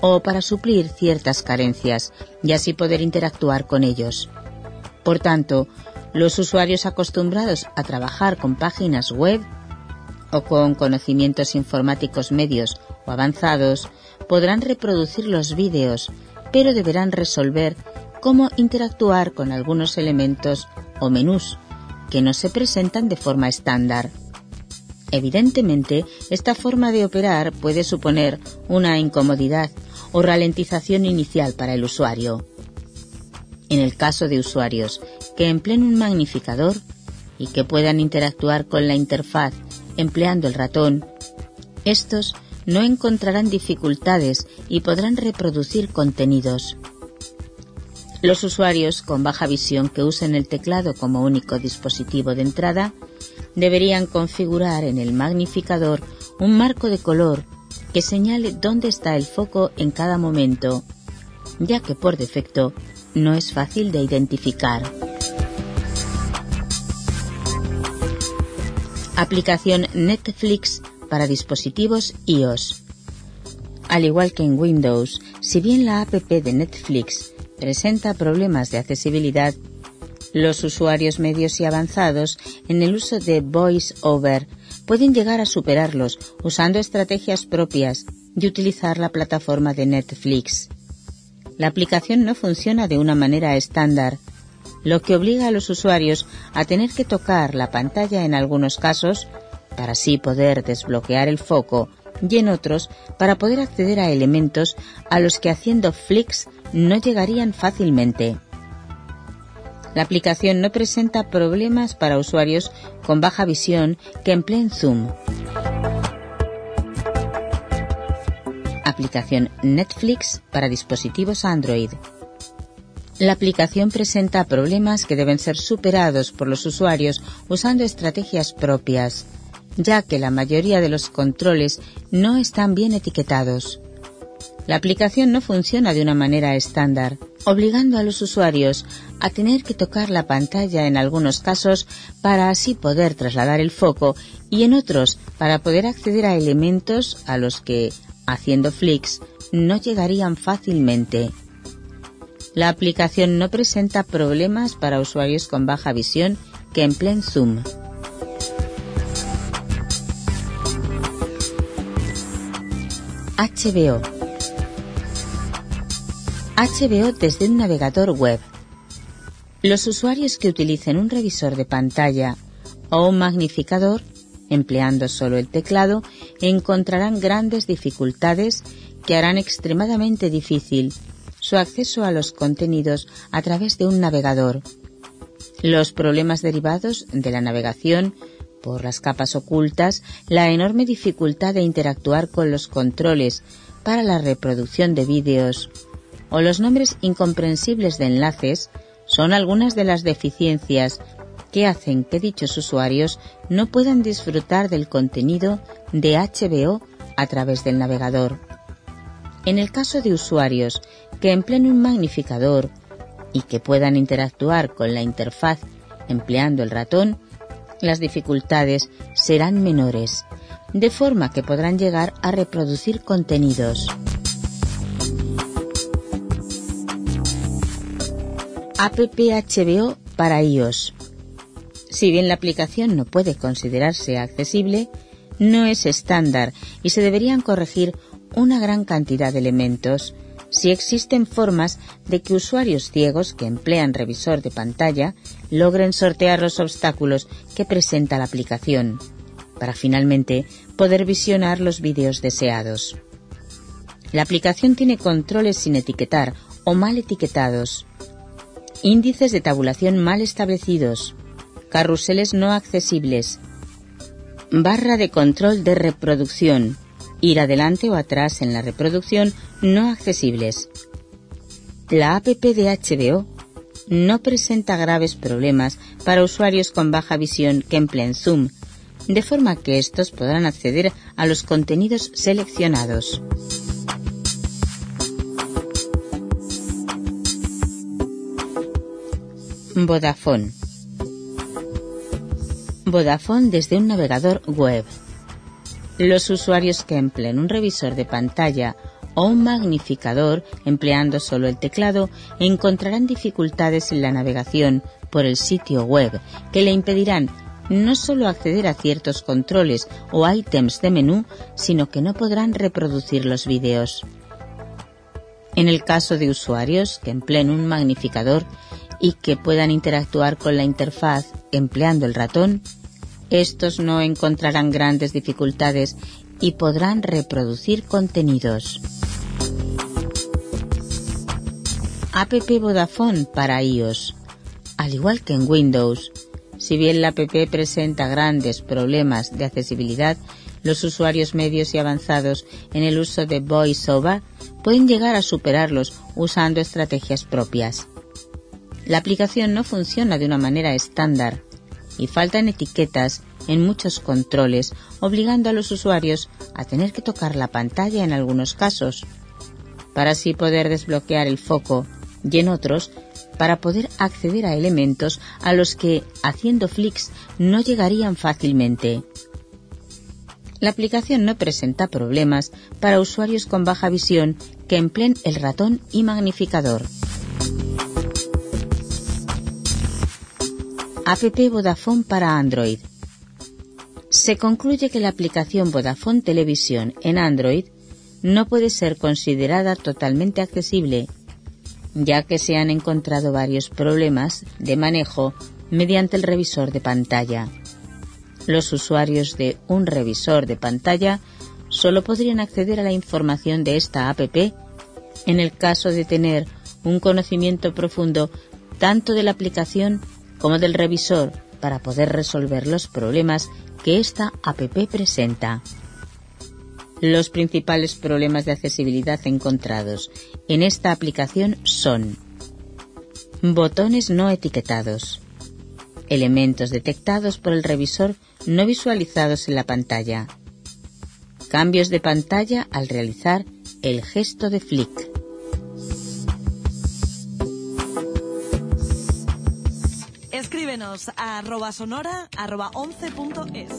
o para suplir ciertas carencias y así poder interactuar con ellos. Por tanto, los usuarios acostumbrados a trabajar con páginas web o con conocimientos informáticos medios o avanzados podrán reproducir los vídeos, pero deberán resolver cómo interactuar con algunos elementos o menús que no se presentan de forma estándar. Evidentemente, esta forma de operar puede suponer una incomodidad o ralentización inicial para el usuario. En el caso de usuarios que empleen un magnificador y que puedan interactuar con la interfaz empleando el ratón, estos no encontrarán dificultades y podrán reproducir contenidos. Los usuarios con baja visión que usen el teclado como único dispositivo de entrada deberían configurar en el magnificador un marco de color que señale dónde está el foco en cada momento, ya que por defecto no es fácil de identificar. Aplicación Netflix para dispositivos iOS. Al igual que en Windows, si bien la app de Netflix presenta problemas de accesibilidad, los usuarios medios y avanzados en el uso de VoiceOver pueden llegar a superarlos usando estrategias propias y utilizar la plataforma de Netflix. La aplicación no funciona de una manera estándar, lo que obliga a los usuarios a tener que tocar la pantalla en algunos casos para así poder desbloquear el foco y en otros para poder acceder a elementos a los que haciendo flicks no llegarían fácilmente. La aplicación no presenta problemas para usuarios con baja visión que empleen Zoom. Aplicación Netflix para dispositivos Android. La aplicación presenta problemas que deben ser superados por los usuarios usando estrategias propias, ya que la mayoría de los controles no están bien etiquetados. La aplicación no funciona de una manera estándar, obligando a los usuarios a tener que tocar la pantalla en algunos casos para así poder trasladar el foco y en otros para poder acceder a elementos a los que, haciendo flicks, no llegarían fácilmente. La aplicación no presenta problemas para usuarios con baja visión que empleen Zoom. HBO HBO desde un navegador web. Los usuarios que utilicen un revisor de pantalla o un magnificador, empleando solo el teclado, encontrarán grandes dificultades que harán extremadamente difícil su acceso a los contenidos a través de un navegador, los problemas derivados de la navegación por las capas ocultas, la enorme dificultad de interactuar con los controles para la reproducción de vídeos o los nombres incomprensibles de enlaces son algunas de las deficiencias que hacen que dichos usuarios no puedan disfrutar del contenido de HBO a través del navegador. En el caso de usuarios que empleen un magnificador y que puedan interactuar con la interfaz empleando el ratón, las dificultades serán menores, de forma que podrán llegar a reproducir contenidos. App HBO para iOS. Si bien la aplicación no puede considerarse accesible, no es estándar y se deberían corregir una gran cantidad de elementos si existen formas de que usuarios ciegos que emplean revisor de pantalla logren sortear los obstáculos que presenta la aplicación, para finalmente poder visionar los vídeos deseados. La aplicación tiene controles sin etiquetar o mal etiquetados, índices de tabulación mal establecidos, carruseles no accesibles, barra de control de reproducción, ir adelante o atrás en la reproducción no accesibles. La app de HBO no presenta graves problemas para usuarios con baja visión que empleen Zoom, de forma que estos podrán acceder a los contenidos seleccionados. Vodafone. Vodafone desde un navegador web. Los usuarios que empleen un revisor de pantalla o un magnificador empleando solo el teclado encontrarán dificultades en la navegación por el sitio web que le impedirán no solo acceder a ciertos controles o ítems de menú, sino que no podrán reproducir los vídeos. En el caso de usuarios que empleen un magnificador y que puedan interactuar con la interfaz empleando el ratón, estos no encontrarán grandes dificultades y podrán reproducir contenidos. App Vodafone para iOS. Al igual que en Windows, si bien la app presenta grandes problemas de accesibilidad, los usuarios medios y avanzados en el uso de VoiceOver pueden llegar a superarlos usando estrategias propias. La aplicación no funciona de una manera estándar y faltan etiquetas en muchos controles, obligando a los usuarios a tener que tocar la pantalla en algunos casos, para así poder desbloquear el foco y en otros para poder acceder a elementos a los que, haciendo flicks, no llegarían fácilmente. La aplicación no presenta problemas para usuarios con baja visión que empleen el ratón y magnificador. App Vodafone para Android. Se concluye que la aplicación Vodafone Televisión en Android no puede ser considerada totalmente accesible, ya que se han encontrado varios problemas de manejo mediante el revisor de pantalla. Los usuarios de un revisor de pantalla solo podrían acceder a la información de esta app en el caso de tener un conocimiento profundo tanto de la aplicación como del revisor para poder resolver los problemas que esta app presenta. Los principales problemas de accesibilidad encontrados en esta aplicación son botones no etiquetados, elementos detectados por el revisor no visualizados en la pantalla, cambios de pantalla al realizar el gesto de flick, Escríbenos arroba sonora arroba 11.es.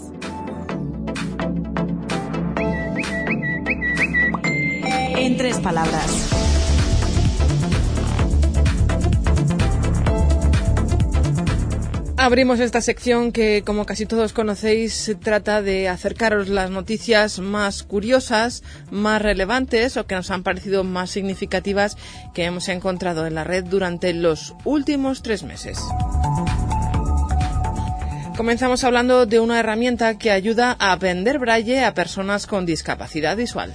En tres palabras. Abrimos esta sección que, como casi todos conocéis, trata de acercaros las noticias más curiosas, más relevantes o que nos han parecido más significativas que hemos encontrado en la red durante los últimos tres meses. Comenzamos hablando de una herramienta que ayuda a aprender braille a personas con discapacidad visual.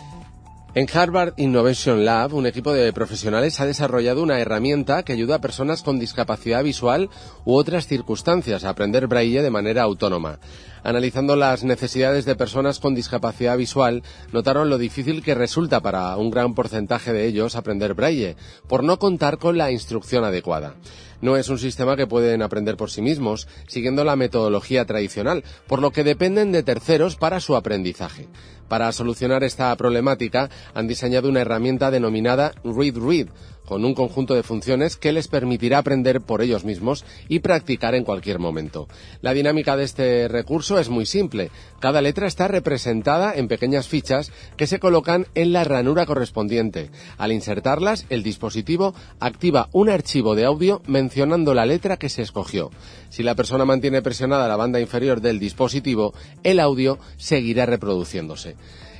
En Harvard Innovation Lab, un equipo de profesionales ha desarrollado una herramienta que ayuda a personas con discapacidad visual u otras circunstancias a aprender braille de manera autónoma. Analizando las necesidades de personas con discapacidad visual, notaron lo difícil que resulta para un gran porcentaje de ellos aprender braille, por no contar con la instrucción adecuada. No es un sistema que pueden aprender por sí mismos, siguiendo la metodología tradicional, por lo que dependen de terceros para su aprendizaje. Para solucionar esta problemática, han diseñado una herramienta denominada Read Read, con un conjunto de funciones que les permitirá aprender por ellos mismos y practicar en cualquier momento. La dinámica de este recurso es muy simple. Cada letra está representada en pequeñas fichas que se colocan en la ranura correspondiente. Al insertarlas, el dispositivo activa un archivo de audio mencionando la letra que se escogió. Si la persona mantiene presionada la banda inferior del dispositivo, el audio seguirá reproduciéndose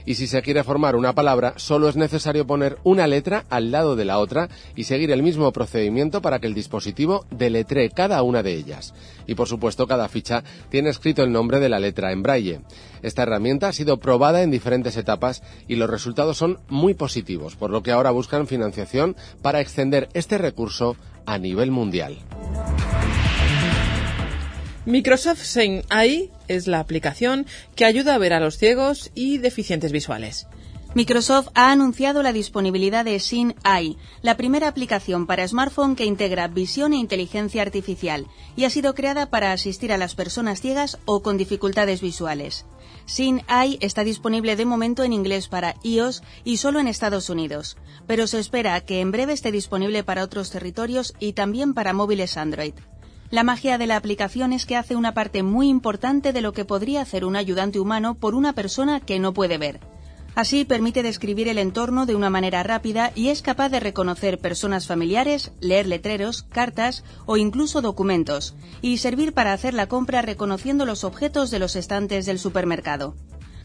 y si se quiere formar una palabra solo es necesario poner una letra al lado de la otra y seguir el mismo procedimiento para que el dispositivo deletree cada una de ellas. Y por supuesto cada ficha tiene escrito el nombre de la letra en braille. Esta herramienta ha sido probada en diferentes etapas y los resultados son muy positivos, por lo que ahora buscan financiación para extender este recurso a nivel mundial. Microsoft Sein Eye es la aplicación que ayuda a ver a los ciegos y deficientes visuales. Microsoft ha anunciado la disponibilidad de Sin Eye, la primera aplicación para smartphone que integra visión e inteligencia artificial, y ha sido creada para asistir a las personas ciegas o con dificultades visuales. Sin Eye está disponible de momento en inglés para iOS y solo en Estados Unidos, pero se espera que en breve esté disponible para otros territorios y también para móviles Android. La magia de la aplicación es que hace una parte muy importante de lo que podría hacer un ayudante humano por una persona que no puede ver. Así permite describir el entorno de una manera rápida y es capaz de reconocer personas familiares, leer letreros, cartas o incluso documentos, y servir para hacer la compra reconociendo los objetos de los estantes del supermercado.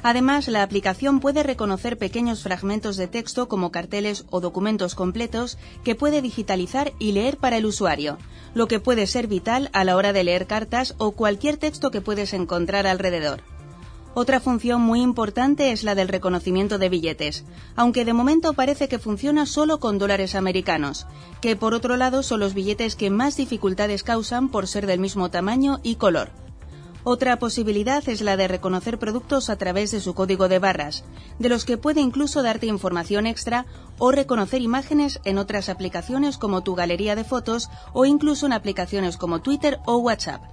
Además, la aplicación puede reconocer pequeños fragmentos de texto como carteles o documentos completos que puede digitalizar y leer para el usuario, lo que puede ser vital a la hora de leer cartas o cualquier texto que puedes encontrar alrededor. Otra función muy importante es la del reconocimiento de billetes, aunque de momento parece que funciona solo con dólares americanos, que por otro lado son los billetes que más dificultades causan por ser del mismo tamaño y color. Otra posibilidad es la de reconocer productos a través de su código de barras, de los que puede incluso darte información extra o reconocer imágenes en otras aplicaciones como tu galería de fotos o incluso en aplicaciones como Twitter o WhatsApp.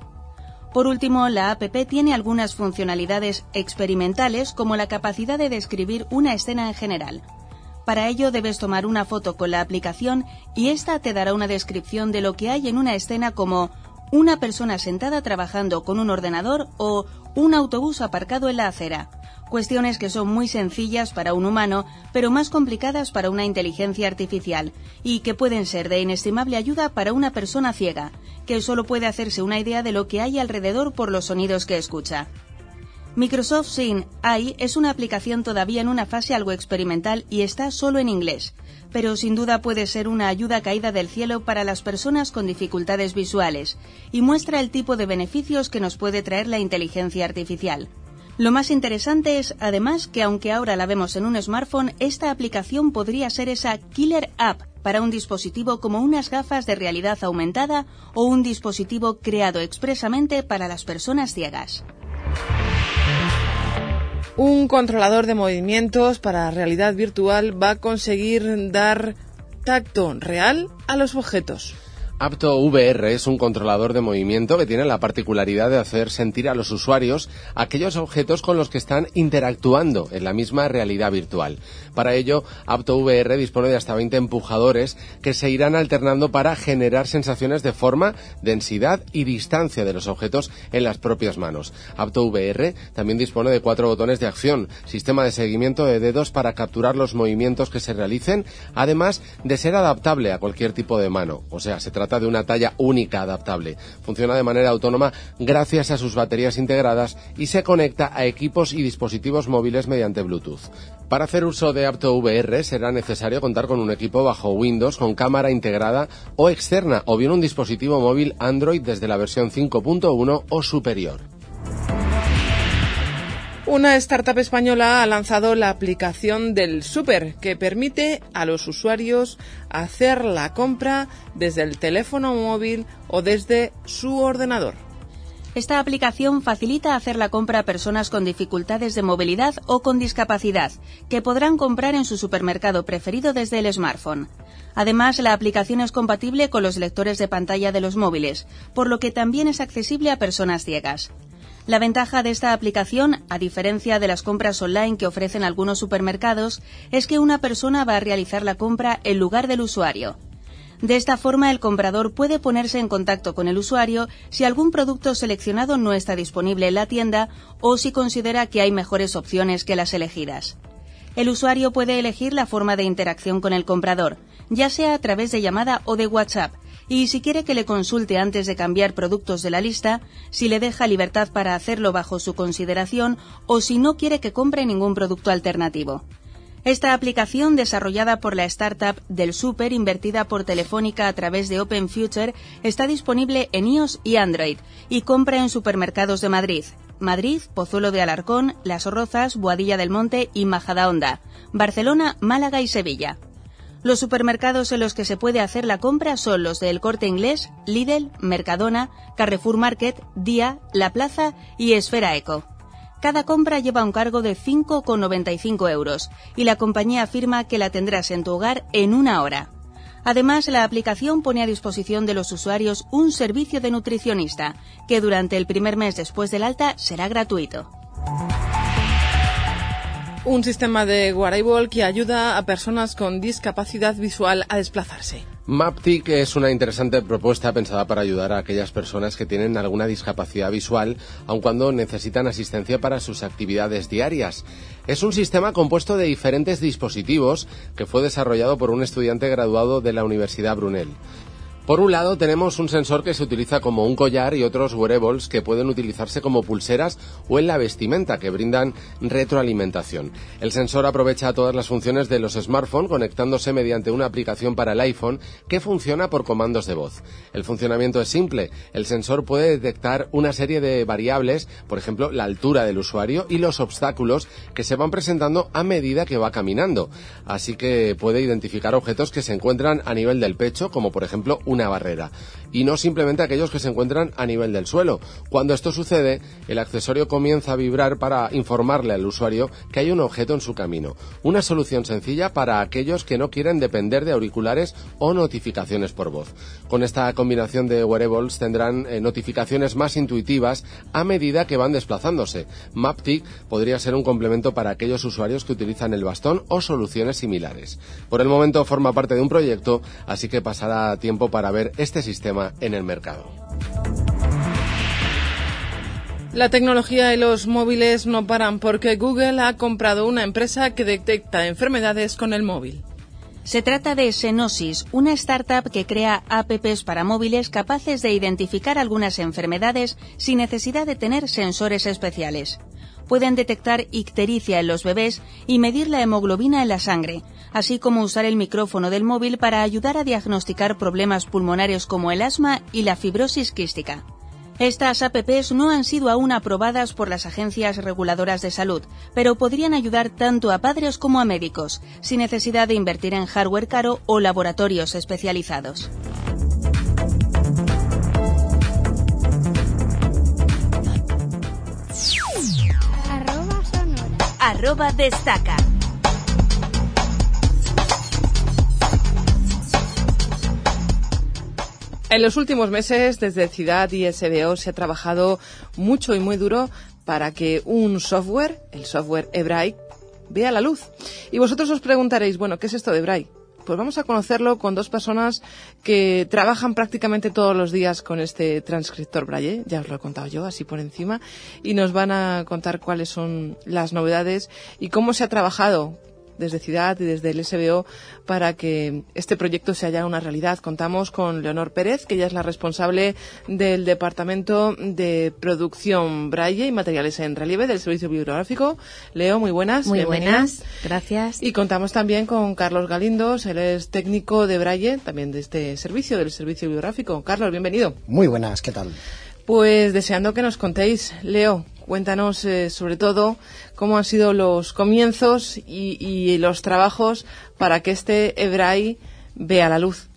Por último, la APP tiene algunas funcionalidades experimentales como la capacidad de describir una escena en general. Para ello debes tomar una foto con la aplicación y esta te dará una descripción de lo que hay en una escena como una persona sentada trabajando con un ordenador o un autobús aparcado en la acera. Cuestiones que son muy sencillas para un humano, pero más complicadas para una inteligencia artificial, y que pueden ser de inestimable ayuda para una persona ciega, que solo puede hacerse una idea de lo que hay alrededor por los sonidos que escucha. Microsoft Sin Eye es una aplicación todavía en una fase algo experimental y está solo en inglés pero sin duda puede ser una ayuda caída del cielo para las personas con dificultades visuales y muestra el tipo de beneficios que nos puede traer la inteligencia artificial. Lo más interesante es, además, que aunque ahora la vemos en un smartphone, esta aplicación podría ser esa killer app para un dispositivo como unas gafas de realidad aumentada o un dispositivo creado expresamente para las personas ciegas. Un controlador de movimientos para realidad virtual va a conseguir dar tacto real a los objetos. Apto VR es un controlador de movimiento que tiene la particularidad de hacer sentir a los usuarios aquellos objetos con los que están interactuando en la misma realidad virtual. Para ello, Apto VR dispone de hasta 20 empujadores que se irán alternando para generar sensaciones de forma, densidad y distancia de los objetos en las propias manos. Apto VR también dispone de cuatro botones de acción, sistema de seguimiento de dedos para capturar los movimientos que se realicen, además de ser adaptable a cualquier tipo de mano. O sea, se trata trata de una talla única adaptable. Funciona de manera autónoma gracias a sus baterías integradas y se conecta a equipos y dispositivos móviles mediante Bluetooth. Para hacer uso de Apto VR será necesario contar con un equipo bajo Windows con cámara integrada o externa o bien un dispositivo móvil Android desde la versión 5.1 o superior. Una startup española ha lanzado la aplicación del Super que permite a los usuarios hacer la compra desde el teléfono móvil o desde su ordenador. Esta aplicación facilita hacer la compra a personas con dificultades de movilidad o con discapacidad, que podrán comprar en su supermercado preferido desde el smartphone. Además, la aplicación es compatible con los lectores de pantalla de los móviles, por lo que también es accesible a personas ciegas. La ventaja de esta aplicación, a diferencia de las compras online que ofrecen algunos supermercados, es que una persona va a realizar la compra en lugar del usuario. De esta forma, el comprador puede ponerse en contacto con el usuario si algún producto seleccionado no está disponible en la tienda o si considera que hay mejores opciones que las elegidas. El usuario puede elegir la forma de interacción con el comprador, ya sea a través de llamada o de WhatsApp, y si quiere que le consulte antes de cambiar productos de la lista, si le deja libertad para hacerlo bajo su consideración o si no quiere que compre ningún producto alternativo. Esta aplicación, desarrollada por la startup del Super, invertida por Telefónica a través de Open Future, está disponible en iOS y Android y compra en supermercados de Madrid. Madrid, Pozuelo de Alarcón, Las Rozas, Boadilla del Monte y Majadahonda, Barcelona, Málaga y Sevilla. Los supermercados en los que se puede hacer la compra son los de El Corte Inglés, Lidl, Mercadona, Carrefour Market, Día, La Plaza y Esfera Eco. Cada compra lleva un cargo de 5,95 euros y la compañía afirma que la tendrás en tu hogar en una hora. Además, la aplicación pone a disposición de los usuarios un servicio de nutricionista, que durante el primer mes después del alta será gratuito un sistema de wearable que ayuda a personas con discapacidad visual a desplazarse. Maptic es una interesante propuesta pensada para ayudar a aquellas personas que tienen alguna discapacidad visual, aun cuando necesitan asistencia para sus actividades diarias. Es un sistema compuesto de diferentes dispositivos que fue desarrollado por un estudiante graduado de la Universidad Brunel. Por un lado tenemos un sensor que se utiliza como un collar y otros wearables que pueden utilizarse como pulseras o en la vestimenta que brindan retroalimentación. El sensor aprovecha todas las funciones de los smartphones conectándose mediante una aplicación para el iPhone que funciona por comandos de voz. El funcionamiento es simple. El sensor puede detectar una serie de variables, por ejemplo, la altura del usuario y los obstáculos que se van presentando a medida que va caminando. Así que puede identificar objetos que se encuentran a nivel del pecho, como por ejemplo un una barrera y no simplemente aquellos que se encuentran a nivel del suelo. Cuando esto sucede, el accesorio comienza a vibrar para informarle al usuario que hay un objeto en su camino. Una solución sencilla para aquellos que no quieren depender de auriculares o notificaciones por voz. Con esta combinación de wearables tendrán eh, notificaciones más intuitivas a medida que van desplazándose. Maptic podría ser un complemento para aquellos usuarios que utilizan el bastón o soluciones similares. Por el momento forma parte de un proyecto, así que pasará tiempo para ver este sistema en el mercado. La tecnología y los móviles no paran porque Google ha comprado una empresa que detecta enfermedades con el móvil. Se trata de Senosis, una startup que crea apps para móviles capaces de identificar algunas enfermedades sin necesidad de tener sensores especiales. Pueden detectar ictericia en los bebés y medir la hemoglobina en la sangre, así como usar el micrófono del móvil para ayudar a diagnosticar problemas pulmonares como el asma y la fibrosis quística. Estas apps no han sido aún aprobadas por las agencias reguladoras de salud, pero podrían ayudar tanto a padres como a médicos, sin necesidad de invertir en hardware caro o laboratorios especializados. Arroba destaca. En los últimos meses, desde Ciudad y SBO se ha trabajado mucho y muy duro para que un software, el software Ebraic, vea la luz. Y vosotros os preguntaréis, bueno, ¿qué es esto de Ebraic? Pues vamos a conocerlo con dos personas que trabajan prácticamente todos los días con este transcriptor Braille, ya os lo he contado yo así por encima, y nos van a contar cuáles son las novedades y cómo se ha trabajado desde Ciudad y desde el SBO para que este proyecto se haya una realidad. Contamos con Leonor Pérez, que ella es la responsable del Departamento de Producción Braille y Materiales en Relieve del Servicio Bibliográfico. Leo, muy buenas. Muy buenas, gracias. Y contamos también con Carlos Galindos, él es técnico de Braille, también de este servicio, del Servicio Bibliográfico. Carlos, bienvenido. Muy buenas, ¿qué tal? Pues deseando que nos contéis, Leo, Cuéntanos eh, sobre todo cómo han sido los comienzos y, los trabajos para que este Ebrai vea la luz.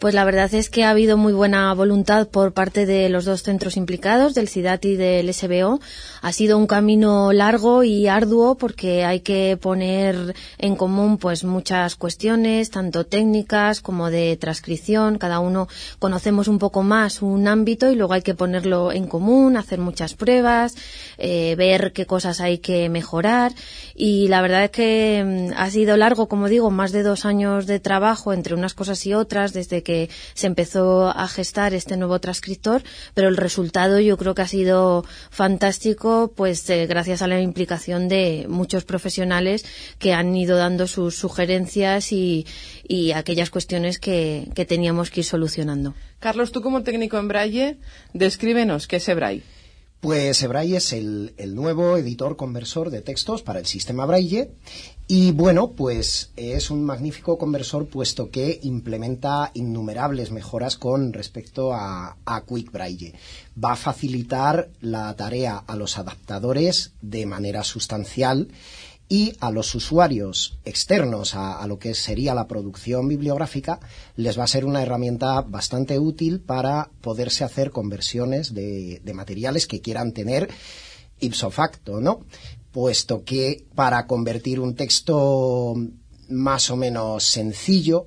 Pues la verdad es que ha habido muy buena voluntad por parte de los dos centros implicados, del CIDAT y del SBO. Ha sido un camino largo y arduo porque hay que poner en común pues muchas cuestiones, tanto técnicas como de transcripción. Cada uno conocemos un poco más un ámbito y luego hay que ponerlo en común, hacer muchas pruebas, eh, ver qué cosas hay que mejorar. Y la verdad es que mm, ha sido largo, como digo, más de dos años de trabajo entre unas cosas y otras desde que que se empezó a gestar este nuevo transcriptor, pero el resultado yo creo que ha sido fantástico, pues eh, gracias a la implicación de muchos profesionales que han ido dando sus sugerencias y, aquellas cuestiones que, teníamos que ir solucionando. Carlos, tú como técnico en Braille, descríbenos qué es Braille. Pues Braille es el, nuevo editor conversor de textos para el sistema Braille y bueno, pues es un magnífico conversor puesto que implementa innumerables mejoras con respecto a, a Quick Braille. Va a facilitar la tarea a los adaptadores de manera sustancial y a los usuarios externos a, lo que sería la producción bibliográfica les va a ser una herramienta bastante útil para poderse hacer conversiones de, de materiales que quieran tener ipso facto, ¿no? Puesto que para convertir un texto más o menos sencillo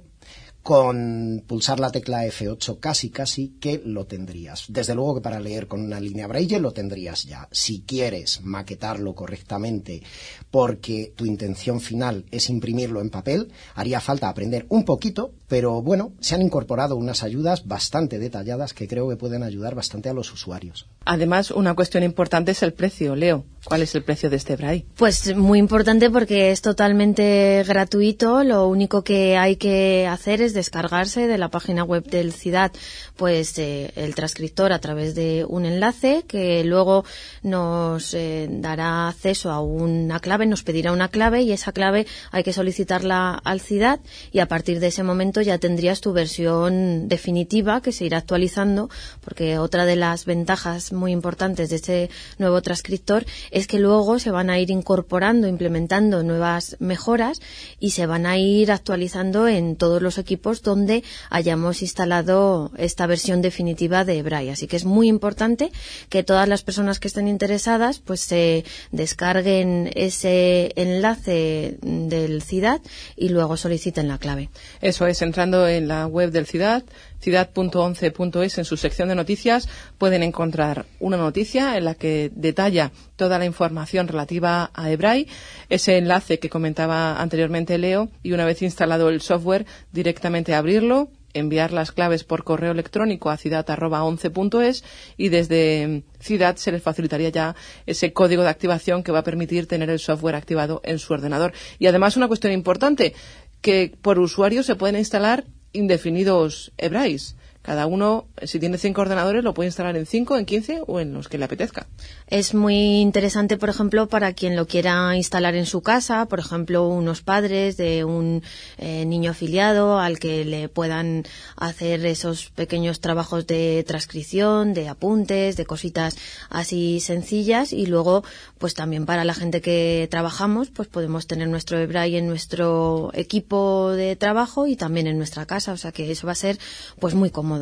con pulsar la tecla F8 casi casi que lo tendrías. Desde luego que para leer con una línea braille lo tendrías ya. Si quieres maquetarlo correctamente porque tu intención final es imprimirlo en papel, haría falta aprender un poquito, pero bueno, se han incorporado unas ayudas bastante detalladas que creo que pueden ayudar bastante a los usuarios. Además, una cuestión importante es el precio, Leo. ¿Cuál es el precio de este braille? Pues muy importante porque es totalmente gratuito. Lo único que hay que hacer es descargarse de la página web del CIDAD pues eh, el transcriptor a través de un enlace que luego nos eh, dará acceso a una clave, nos pedirá una clave y esa clave hay que solicitarla al CIDAD y a partir de ese momento ya tendrías tu versión definitiva que se irá actualizando porque otra de las ventajas muy importantes de este nuevo transcriptor es que luego se van a ir incorporando, implementando nuevas mejoras y se van a ir actualizando en todos los equipos donde hayamos instalado esta versión definitiva de Braille. Así que es muy importante que todas las personas que estén interesadas pues se descarguen ese enlace del CIDAD y luego soliciten la clave. Eso es, entrando en la web del CIDAD, ciudad.11.es en su sección de noticias pueden encontrar una noticia en la que detalla toda la información relativa a Ebray, ese enlace que comentaba anteriormente Leo y una vez instalado el software directamente abrirlo, enviar las claves por correo electrónico a ciudad.11.es y desde Ciudad se les facilitaría ya ese código de activación que va a permitir tener el software activado en su ordenador. Y además una cuestión importante, que por usuario se pueden instalar indefinidos Ebrais. Cada uno, si tiene cinco ordenadores, lo puede instalar en cinco, en quince o en los que le apetezca. Es muy interesante, por ejemplo, para quien lo quiera instalar en su casa, por ejemplo, unos padres de un eh, niño afiliado al que le puedan hacer esos pequeños trabajos de transcripción, de apuntes, de cositas así sencillas y luego, pues también para la gente que trabajamos, pues podemos tener nuestro eBray en nuestro equipo de trabajo y también en nuestra casa, o sea que eso va a ser pues muy cómodo.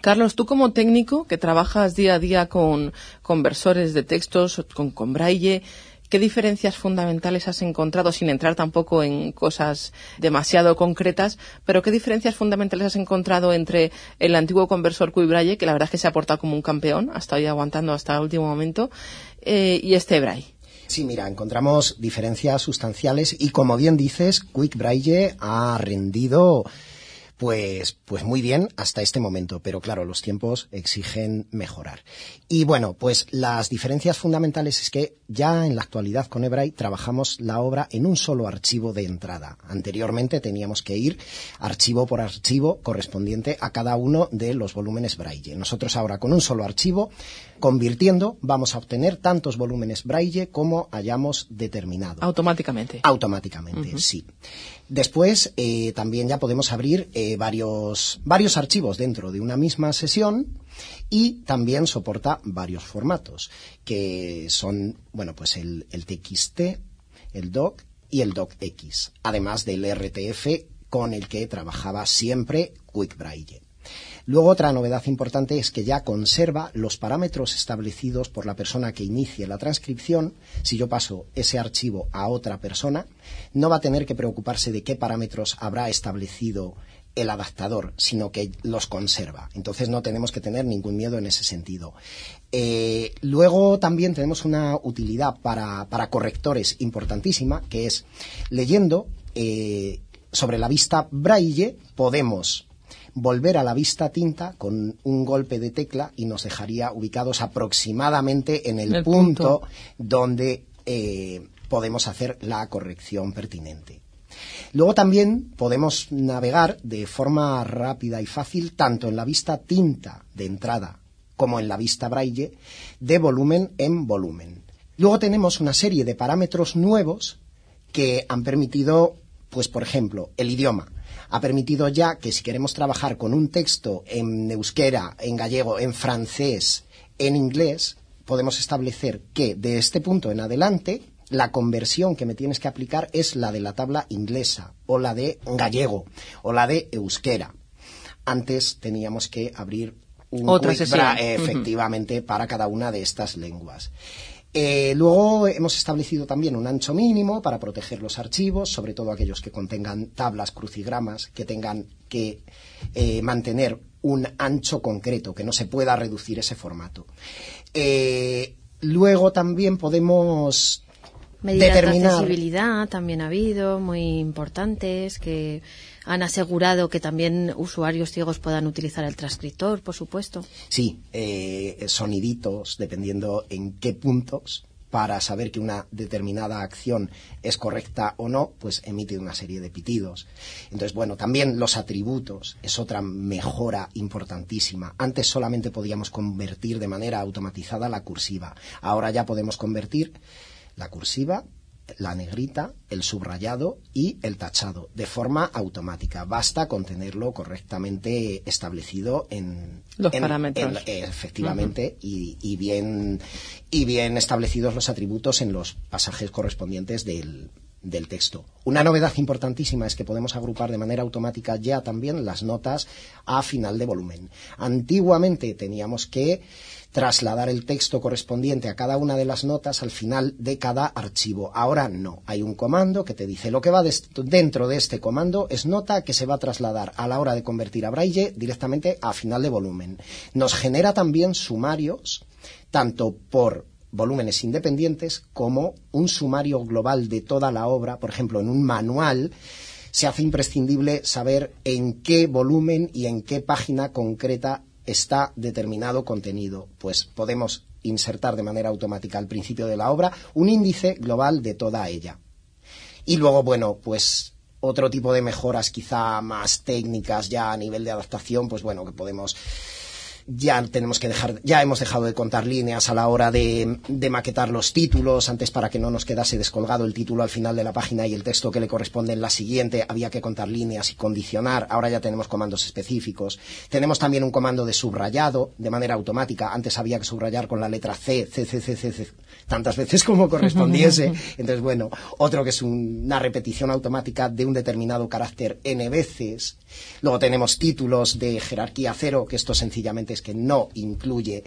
Carlos, tú como técnico que trabajas día a día con conversores de textos, con, con braille, ¿qué diferencias fundamentales has encontrado, sin entrar tampoco en cosas demasiado concretas, pero qué diferencias fundamentales has encontrado entre el antiguo conversor Braille, que la verdad es que se ha portado como un campeón, hasta hoy aguantando hasta el último momento, eh, y este braille? Sí, mira, encontramos diferencias sustanciales y como bien dices, Quick Braille ha rendido pues, pues muy bien hasta este momento, pero claro, los tiempos exigen mejorar. Y bueno, pues las diferencias fundamentales es que ya en la actualidad con Ebray trabajamos la obra en un solo archivo de entrada. Anteriormente teníamos que ir archivo por archivo correspondiente a cada uno de los volúmenes Braille. Nosotros ahora con un solo archivo, convirtiendo, vamos a obtener tantos volúmenes Braille como hayamos determinado. Automáticamente. Automáticamente, sí. Después eh, también ya podemos abrir eh, varios, varios archivos dentro de una misma sesión y también soporta varios formatos que son, bueno, pues el, el TXT, el DOC y el DOCX, además del RTF con el que trabajaba siempre Quick Braille. Luego otra novedad importante es que ya conserva los parámetros establecidos por la persona que inicie la transcripción. Si yo paso ese archivo a otra persona, no va a tener que preocuparse de qué parámetros habrá establecido el adaptador, sino que los conserva. Entonces no tenemos que tener ningún miedo en ese sentido. Eh, luego también tenemos una utilidad para, correctores importantísima, que es leyendo eh, sobre la vista braille podemos volver a la vista tinta con un golpe de tecla y nos dejaría ubicados aproximadamente en el, punto, donde eh, podemos hacer la corrección pertinente. Luego también podemos navegar de forma rápida y fácil tanto en la vista tinta de entrada como en la vista braille de volumen en volumen. Luego tenemos una serie de parámetros nuevos que han permitido, pues por ejemplo, el idioma ha permitido ya que si queremos trabajar con un texto en euskera, en gallego, en francés, en inglés, podemos establecer que de este punto en adelante la conversión que me tienes que aplicar es la de la tabla inglesa o la de gallego o la de euskera. Antes teníamos que abrir un Otra efectivamente para cada una de estas lenguas. Eh, luego hemos establecido también un ancho mínimo para proteger los archivos, sobre todo aquellos que contengan tablas, crucigramas, que tengan que eh, mantener un ancho concreto, que no se pueda reducir ese formato. Eh, luego también podemos Medidas de accesibilidad también ha habido, muy importantes, que han asegurado que también usuarios ciegos puedan utilizar el transcriptor, por supuesto. Sí, eh, soniditos, dependiendo en qué puntos, para saber que una determinada acción es correcta o no, pues emite una serie de pitidos. Entonces, bueno, también los atributos es otra mejora importantísima. Antes solamente podíamos convertir de manera automatizada la cursiva. Ahora ya podemos convertir la cursiva la negrita, el subrayado y el tachado de forma automática. Basta con tenerlo correctamente establecido en los parámetros. efectivamente y, bien y bien establecidos los atributos en los pasajes correspondientes del, del texto. Una novedad importantísima es que podemos agrupar de manera automática ya también las notas a final de volumen. Antiguamente teníamos que trasladar el texto correspondiente a cada una de las notas al final de cada archivo. Ahora no, hay un comando que te dice lo que va dentro de este comando es nota que se va a trasladar a la hora de convertir a braille directamente a final de volumen. Nos genera también sumarios tanto por volúmenes independientes como un sumario global de toda la obra, por ejemplo, en un manual se hace imprescindible saber en qué volumen y en qué página concreta está determinado contenido, pues podemos insertar de manera automática al principio de la obra un índice global de toda ella. Y luego, bueno, pues otro tipo de mejoras quizá más técnicas ya a nivel de adaptación, pues bueno, que podemos ya tenemos que dejar, ya hemos dejado de contar líneas a la hora de, maquetar los títulos. Antes, para que no nos quedase descolgado el título al final de la página y el texto que le corresponde en la siguiente, había que contar líneas y condicionar. Ahora ya tenemos comandos específicos. Tenemos también un comando de subrayado de manera automática. Antes había que subrayar con la letra C, C, C, C, C, C tantas veces como correspondiese. Entonces, bueno, otro que es una repetición automática de un determinado carácter n veces. Luego tenemos títulos de jerarquía cero, que esto sencillamente es que no incluye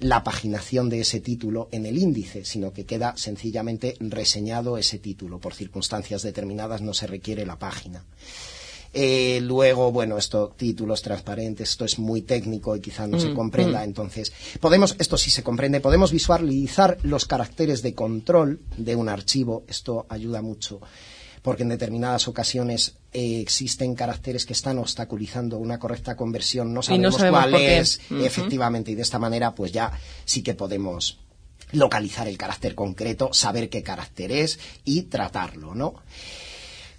la paginación de ese título en el índice, sino que queda sencillamente reseñado ese título. Por circunstancias determinadas no se requiere la página. Eh, luego, bueno, esto, títulos transparentes, esto es muy técnico y quizá no se mm, comprenda. Mm. Entonces, podemos, esto sí se comprende, podemos visualizar los caracteres de control de un archivo. Esto ayuda mucho porque en determinadas ocasiones eh, existen caracteres que están obstaculizando una correcta conversión, no sabemos, cuál es, efectivamente, y de esta manera, pues ya sí que podemos localizar el carácter concreto, saber qué carácter es y tratarlo, ¿no?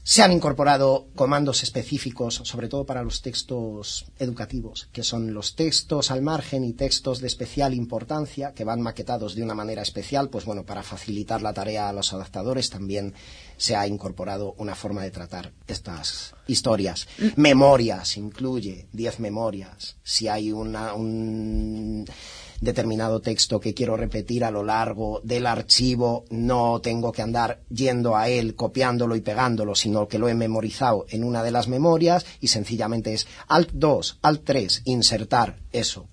Se han incorporado comandos específicos, sobre todo para los textos educativos, que son los textos al margen y textos de especial importancia, que van maquetados de una manera especial, pues bueno, para facilitar la tarea a los adaptadores también se ha incorporado una forma de tratar estas historias. Memorias, incluye 10 memorias. Si hay una, un determinado texto que quiero repetir a lo largo del archivo, no tengo que andar yendo a él, copiándolo y pegándolo, sino que lo he memorizado en una de las memorias y sencillamente es Alt 2, Alt 3, insertar eso.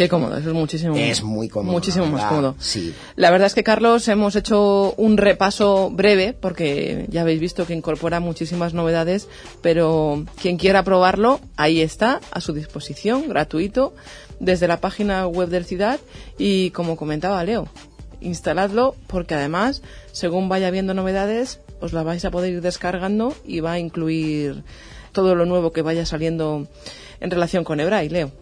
Qué cómodo, eso es muchísimo. Es muy cómodo. Muchísimo más cómodo. Sí. La verdad es que, Carlos, hemos hecho un repaso breve, porque ya habéis visto que incorpora muchísimas novedades, pero quien quiera probarlo, ahí está, a su disposición, gratuito, desde la página web del Ciudad. Y como comentaba Leo, instaladlo, porque además, según vaya viendo novedades, os la vais a poder ir descargando y va a incluir todo lo nuevo que vaya saliendo en relación con Ebra y Leo.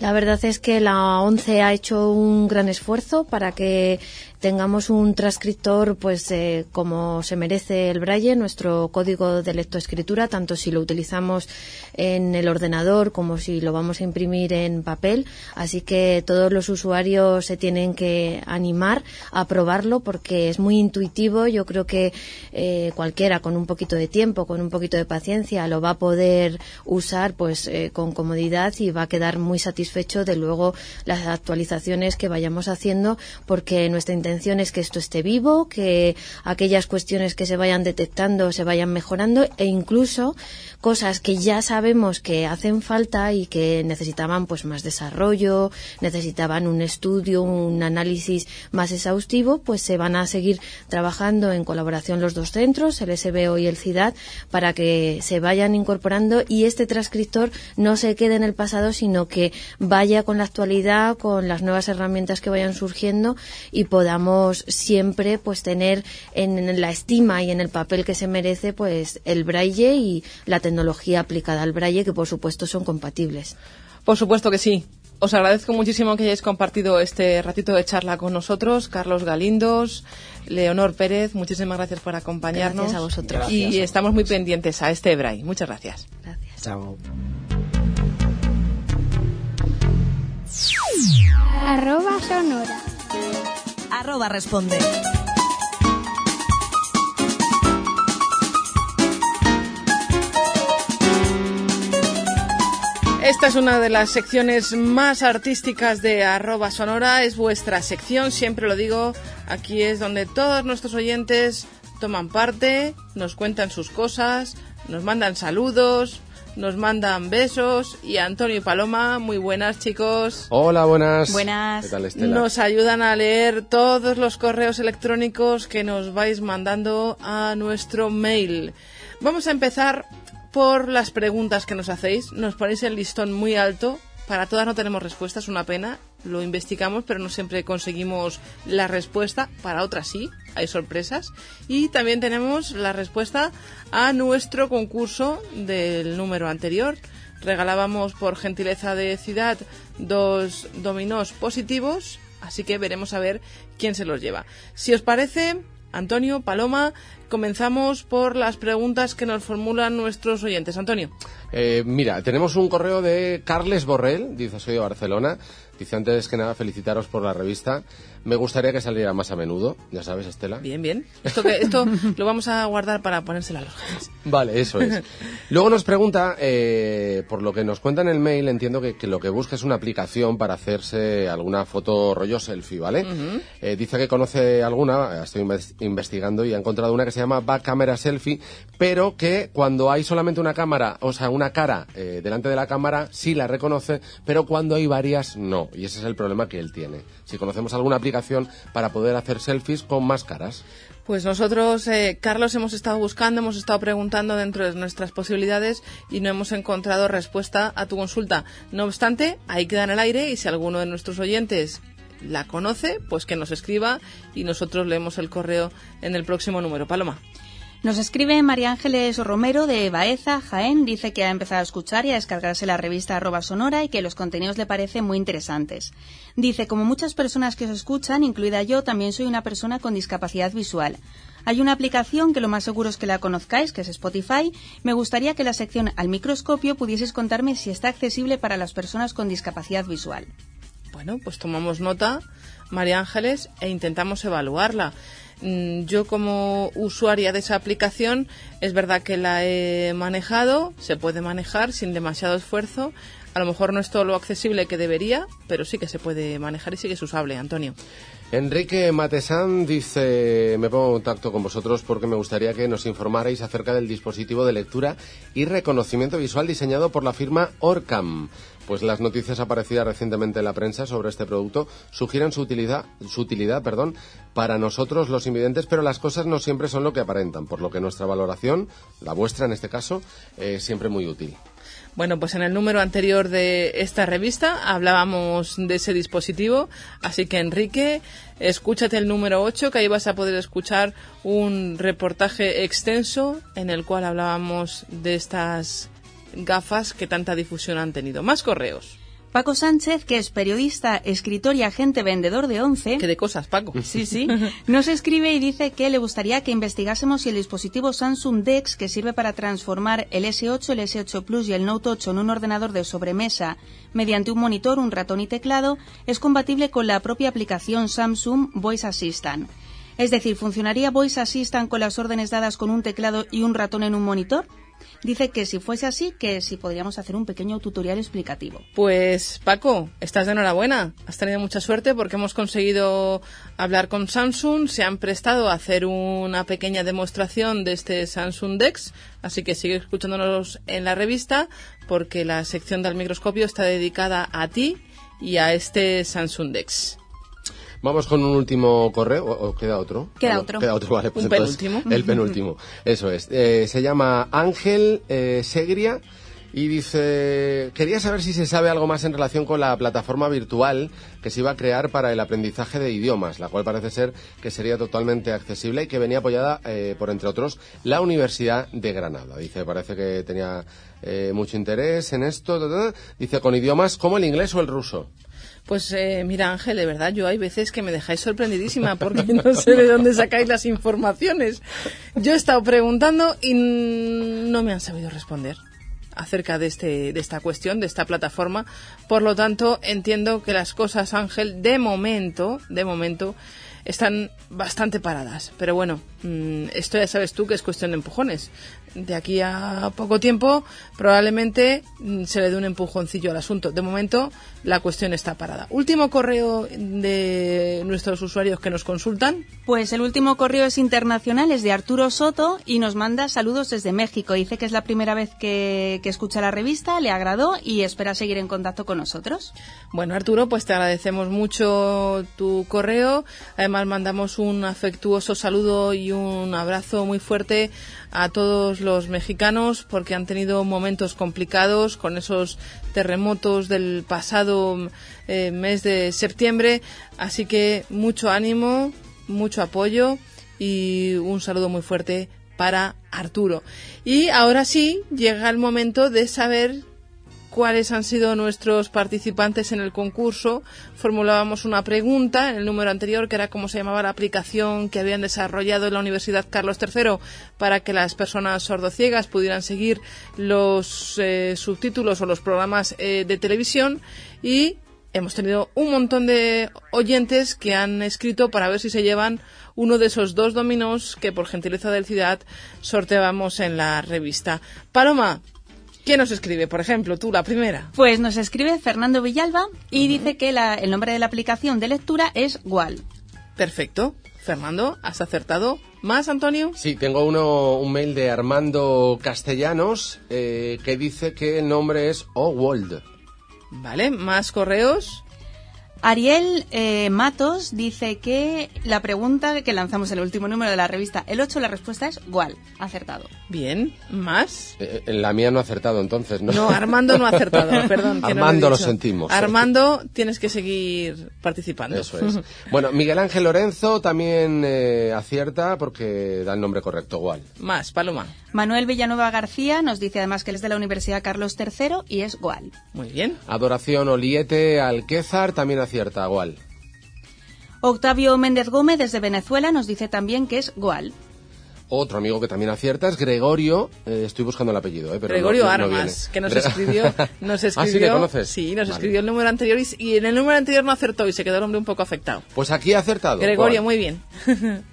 La verdad es que la ONCE ha hecho un gran esfuerzo para que tengamos un transcriptor pues eh, como se merece el braille, nuestro código de lectoescritura, tanto si lo utilizamos en el ordenador como si lo vamos a imprimir en papel. Así que todos los usuarios se tienen que animar a probarlo porque es muy intuitivo. Yo creo que eh, cualquiera con un poquito de tiempo, con un poquito de paciencia, lo va a poder usar pues eh, con comodidad y va a quedar muy satisfecho de luego las actualizaciones que vayamos haciendo porque nuestra intención es que esto esté vivo, que aquellas cuestiones que se vayan detectando se vayan mejorando e incluso cosas que ya sabemos que hacen falta y que necesitaban pues más desarrollo, necesitaban un estudio, un análisis más exhaustivo, pues se van a seguir trabajando en colaboración los dos centros, el SBO y el CIDAD, para que se vayan incorporando y este transcriptor no se quede en el pasado, sino que vaya con la actualidad, con las nuevas herramientas que vayan surgiendo y podamos siempre pues tener en la estima y en el papel que se merece pues el braille y la tecnología aplicada al braille que por supuesto son compatibles. Por supuesto que sí. Os agradezco muchísimo que hayáis compartido este ratito de charla con nosotros, Carlos Galindos, Leonor Pérez, muchísimas gracias por acompañarnos. Gracias a vosotros. Y Gracias. estamos muy pendientes a este Ebray. Muchas gracias. Chao. Arroba sonora. Arroba responde. Esta es una de las secciones más artísticas de arroba sonora, es vuestra sección, siempre lo digo, aquí es donde todos nuestros oyentes toman parte, nos cuentan sus cosas, nos mandan saludos, nos mandan besos y Antonio y Paloma, muy buenas chicos. Hola, buenas. Buenas. ¿Qué tal, Estela? Nos ayudan a leer todos los correos electrónicos que nos vais mandando a nuestro mail. Vamos a empezar por las preguntas que nos hacéis. Nos ponéis el listón muy alto. Para todas no tenemos respuesta, es una pena. Lo investigamos, pero no siempre conseguimos la respuesta. Para otras sí, hay sorpresas. Y también tenemos la respuesta a nuestro concurso del número anterior. Regalábamos por gentileza de ciudad dos dominós positivos, así que veremos a ver quién se los lleva. Si os parece, Antonio, Paloma, comenzamos por las preguntas que nos formulan nuestros oyentes. Antonio. Eh, mira, tenemos un correo de Carles Borrell, dice soy de Barcelona. Dice antes que nada felicitaros por la revista. Me gustaría que saliera más a menudo, ya sabes, Estela. Bien, bien. Esto, que, esto lo vamos a guardar para ponérselo a los jefes. Vale, eso es. Luego nos pregunta, eh, por lo que nos cuenta en el mail, entiendo que, que lo que busca es una aplicación para hacerse alguna foto rollo selfie, ¿vale? Eh, dice que conoce alguna, estoy inves- investigando y ha encontrado una que se llama Back Camera Selfie, pero que cuando hay solamente una cámara, o sea, una cara eh, delante de la cámara, sí la reconoce, pero cuando hay varias, no. Y ese es el problema que él tiene. Si conocemos alguna aplicación para poder hacer selfies con más caras. Pues nosotros, eh, Carlos, hemos estado buscando, hemos estado preguntando dentro de nuestras posibilidades y no hemos encontrado respuesta a tu consulta. No obstante, ahí queda en el aire y si alguno de nuestros oyentes la conoce, pues que nos escriba y nosotros leemos el correo en el próximo número. Paloma. Nos escribe María Ángeles Romero de Baeza, Jaén. Dice que ha empezado a escuchar y a descargarse la revista arroba sonora y que los contenidos le parecen muy interesantes. Dice, como muchas personas que os escuchan, incluida yo, también soy una persona con discapacidad visual. Hay una aplicación que lo más seguro es que la conozcáis, que es Spotify. Me gustaría que la sección al microscopio pudieseis contarme si está accesible para las personas con discapacidad visual. Bueno, pues tomamos nota, María Ángeles, e intentamos evaluarla. Mm, Yo como usuaria de esa aplicación es verdad que la he manejado, se puede manejar sin demasiado esfuerzo. A lo mejor no es todo lo accesible que debería, pero sí que se puede manejar y sí que es usable, Antonio. Enrique Matesán dice, me pongo en contacto con vosotros porque me gustaría que nos informarais acerca del dispositivo de lectura y reconocimiento visual diseñado por la firma Orcam. Pues las noticias aparecidas recientemente en la prensa sobre este producto sugieren su utilidad, su utilidad perdón, para nosotros los invidentes, pero las cosas no siempre son lo que aparentan, por lo que nuestra valoración, la vuestra en este caso, es siempre muy útil. Bueno, pues en el número anterior de esta revista hablábamos de ese dispositivo, así que Enrique, escúchate el número 8, que ahí vas a poder escuchar un reportaje extenso en el cual hablábamos de estas gafas que tanta difusión han tenido. Más correos. Paco Sánchez, que es periodista, escritor y agente vendedor de Once. ¿Qué de cosas, Paco? Sí, sí. Nos escribe y dice que le gustaría que investigásemos si el dispositivo Samsung DeX, que sirve para transformar el S8, el S8 Plus y el Note 8 en un ordenador de sobremesa mediante un monitor, un ratón y teclado, es compatible con la propia aplicación Samsung Voice Assistant. Es decir, ¿funcionaría Voice Assistant con las órdenes dadas con un teclado y un ratón en un monitor? Dice que si fuese así, que si podríamos hacer un pequeño tutorial explicativo. Pues Paco, estás de enhorabuena. Has tenido mucha suerte porque hemos conseguido hablar con Samsung. Se han prestado a hacer una pequeña demostración de este Samsung DeX. Así que sigue escuchándonos en la revista porque la sección del microscopio está dedicada a ti y a este Samsung DeX. Vamos con un último correo, o, queda otro. Queda no, otro. Queda otro, vale. Pues Un entonces, penúltimo. El penúltimo, eso es. Eh, se llama Ángel eh, Segria y dice, quería saber si se sabe algo más en relación con la plataforma virtual que se iba a crear para el aprendizaje de idiomas, la cual parece ser que sería totalmente accesible y que venía apoyada eh, por, entre otros, la Universidad de Granada. Dice, parece que tenía eh, mucho interés en esto. Dice, con idiomas como el inglés o el ruso. Pues eh, mira Ángel, de verdad, yo hay veces que me dejáis sorprendidísima porque no sé de dónde sacáis las informaciones. Yo he estado preguntando y no me han sabido responder acerca de, este, de esta cuestión, de esta plataforma. Por lo tanto, entiendo que las cosas, Ángel, de momento, de momento, están bastante paradas. Pero bueno, mm, esto ya sabes tú que es cuestión de empujones. De aquí a poco tiempo, probablemente mm, se le dé un empujoncillo al asunto. De momento, la cuestión está parada. Último correo de nuestros usuarios que nos consultan. Pues el último correo es internacional, es de Arturo Soto y nos manda saludos desde México. Dice que es la primera vez que, que escucha la revista, le agradó y espera seguir en contacto con nosotros. Bueno, Arturo, pues te agradecemos mucho tu correo. Además, mandamos un afectuoso saludo y un abrazo muy fuerte a todos los mexicanos porque han tenido momentos complicados con esos terremotos del pasado eh, mes de septiembre. Así que mucho ánimo, mucho apoyo y un saludo muy fuerte para Arturo. Y ahora sí, llega el momento de saber cuáles han sido nuestros participantes en el concurso. Formulábamos una pregunta en el número anterior, que era cómo se llamaba la aplicación que habían desarrollado en la Universidad Carlos III para que las personas sordociegas pudieran seguir los eh, subtítulos o los programas eh, de televisión y hemos tenido un montón de oyentes que han escrito para ver si se llevan uno de esos dos dominos que por gentileza del ciudad sorteábamos en la revista. Paloma, ¿quién nos escribe? Por ejemplo, tú, la primera. Pues nos escribe Fernando Villalba y dice que la- el nombre de la aplicación de lectura es Wall. Perfecto. Fernando, has acertado. ¿Más, Antonio? Sí, tengo uno, un mail de Armando Castellanos eh, que dice que el nombre es Owold. Vale, más correos. Ariel eh, Matos dice que la pregunta que lanzamos en el último número de la revista El 8, la respuesta es Wall. Acertado. Bien, ¿más? Eh, en la mía no ha acertado entonces, ¿no? No, Armando no ha acertado, perdón. que no Armando, he lo dicho. sentimos. Armando, tienes que seguir participando. Eso es. Bueno, Miguel Ángel Lorenzo también eh, acierta porque da el nombre correcto, igual. Más, Paloma. Manuel Villanueva García nos dice además que él es de la Universidad Carlos III y es Wall. Muy bien. Adoración Oliete Alquézar también acierta, igual. Octavio Méndez Gómez desde Venezuela nos dice también que es Goal. Otro amigo que también acierta es Gregorio. eh, estoy buscando el apellido, eh, pero no- Gregorio no- no Armas, viene. que nos escribió, nos escribió, ¿Ah, sí, le conoces? sí, nos Vale. escribió el número anterior y, y en el número anterior no acertó y se quedó el hombre un poco afectado. Pues aquí ha acertado. Gregorio, ¿Cuál? muy bien.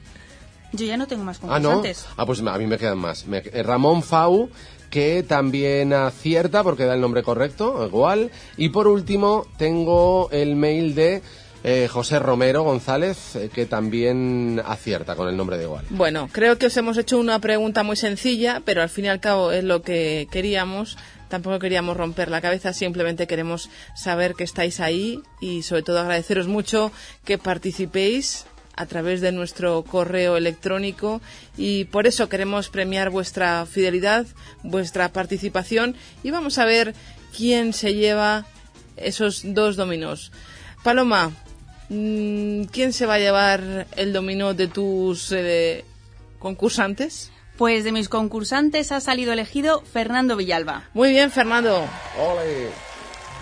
Yo ya no tengo más Ah, no. concursantes. Ah, pues a mí me quedan más. Me- eh, Ramón Fau, que también acierta porque da el nombre correcto, igual. Y por último, tengo el mail de eh, José Romero González, eh, que también acierta con el nombre de igual. Bueno, creo que os hemos hecho una pregunta muy sencilla, pero al fin y al cabo es lo que queríamos. Tampoco queríamos romper la cabeza, simplemente queremos saber que estáis ahí y sobre todo agradeceros mucho que participéis a través de nuestro correo electrónico y por eso queremos premiar vuestra fidelidad, vuestra participación y vamos a ver quién se lleva esos dos dominos. Paloma, mm, ¿quién se va a llevar el dominó de tus eh, concursantes? Pues de mis concursantes ha salido elegido Fernando Villalba. Muy bien, Fernando.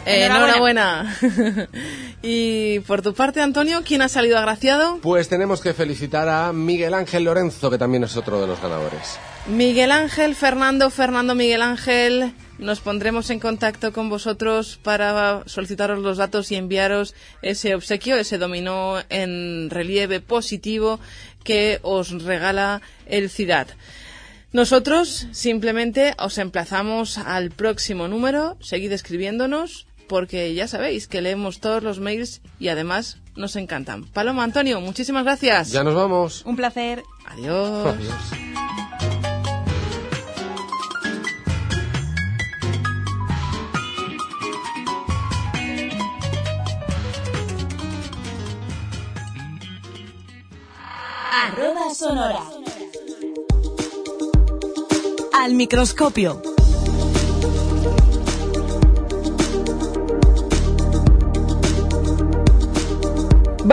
Eh, Enhorabuena. enhorabuena. y por tu parte, Antonio, ¿quién ha salido agraciado? Pues tenemos que felicitar a Miguel Ángel Lorenzo, que también es otro de los ganadores. Miguel Ángel, Fernando, Fernando, Miguel Ángel. Nos pondremos en contacto con vosotros para solicitaros los datos y enviaros ese obsequio, ese dominó en relieve positivo que os regala el CIDAD. Nosotros simplemente os emplazamos al próximo número. Seguid escribiéndonos porque ya sabéis que leemos todos los mails y además nos encantan. Paloma, Antonio, muchísimas gracias. Ya nos vamos. Un placer. Adiós. Arroba sonora. Al microscopio.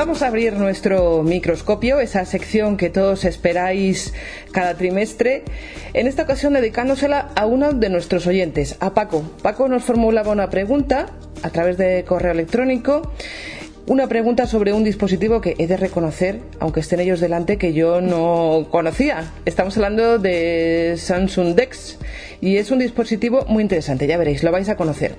Vamos a abrir nuestro microscopio, esa sección que todos esperáis cada trimestre. En esta ocasión dedicándosela a uno de nuestros oyentes, a Paco. Paco nos formulaba una pregunta a través de correo electrónico. Una pregunta sobre un dispositivo que he de reconocer, aunque estén ellos delante, que yo no conocía. Estamos hablando de Samsung Dex y es un dispositivo muy interesante, ya veréis, lo vais a conocer.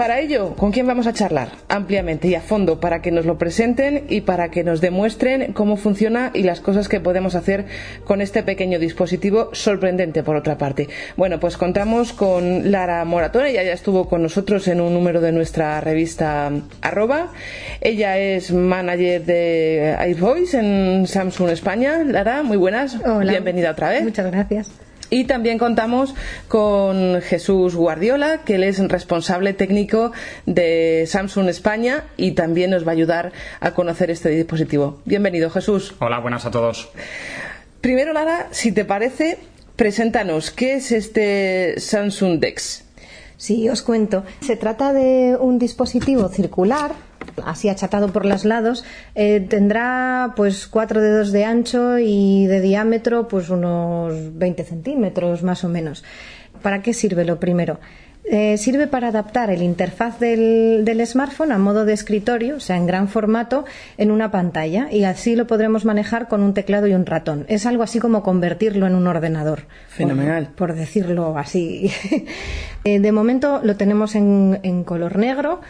Para ello, ¿con quién vamos a charlar? Ampliamente y a fondo para que nos lo presenten y para que nos demuestren cómo funciona y las cosas que podemos hacer con este pequeño dispositivo sorprendente por otra parte. Bueno, pues contamos con Lara Moratón, ella ya estuvo con nosotros en un número de nuestra revista arroba. Ella es manager de iVoice en Samsung España. Lara, muy buenas. Hola. Bienvenida otra vez. Muchas gracias. Y también contamos con Jesús Guardiola, que él es responsable técnico de Samsung España y también nos va a ayudar a conocer este dispositivo. Bienvenido, Jesús. Hola, buenas a todos. Primero, Lara, si te parece, preséntanos, ¿qué es este Samsung Dex? Sí, os cuento. Se trata de un dispositivo circular, así achatado por los lados. Eh, tendrá pues cuatro dedos de ancho y de diámetro pues unos 20 centímetros más o menos. ¿Para qué sirve lo primero? Eh, sirve para adaptar el interfaz del, del smartphone a modo de escritorio, o sea, en gran formato, en una pantalla y así lo podremos manejar con un teclado y un ratón. Es algo así como convertirlo en un ordenador. Fenomenal. Por, por decirlo así. Eh, de momento lo tenemos en, en color negro.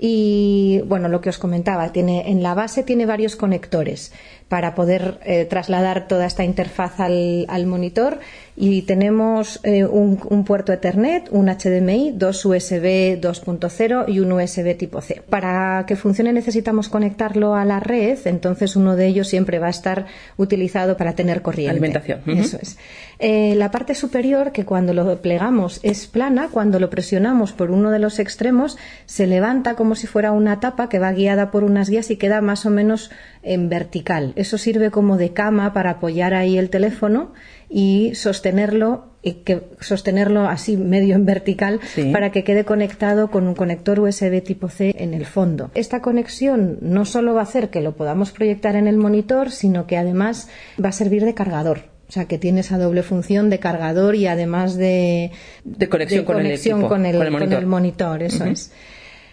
Y bueno, lo que os comentaba, tiene, en la base tiene varios conectores para poder eh, trasladar toda esta interfaz al, al monitor y tenemos eh, un, un puerto Ethernet, un HDMI, dos USB 2.0 y un USB tipo C. Para que funcione necesitamos conectarlo a la red, entonces uno de ellos siempre va a estar utilizado para tener corriente. Alimentación. Eso es. Eh, la parte superior, que cuando lo plegamos es plana, cuando lo presionamos por uno de los extremos, se levanta como si fuera una tapa que va guiada por unas guías y queda más o menos en vertical. Eso sirve como de cama para apoyar ahí el teléfono y sostenerlo y que sostenerlo así medio en vertical Sí. para que quede conectado con un conector USB tipo C en el fondo. Esta conexión no solo va a hacer que lo podamos proyectar en el monitor, sino que además va a servir de cargador. O sea, que tiene esa doble función de cargador y además de, De conexión con el equipo, con el, con el con monitor. el monitor, eso es.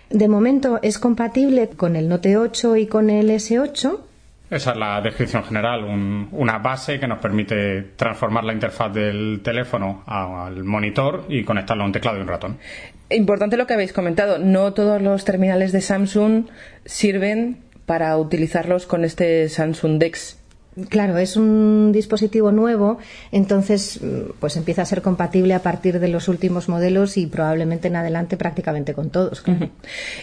De momento es compatible con el Note 8 y con el S8. Esa es la descripción general, una base que nos permite transformar la interfaz del teléfono al monitor y conectarlo a un teclado y un ratón. Importante lo que habéis comentado, no todos los terminales de Samsung sirven para utilizarlos con este Samsung DeX. Claro, es un dispositivo nuevo, entonces pues empieza a ser compatible a partir de los últimos modelos y probablemente en adelante prácticamente con todos.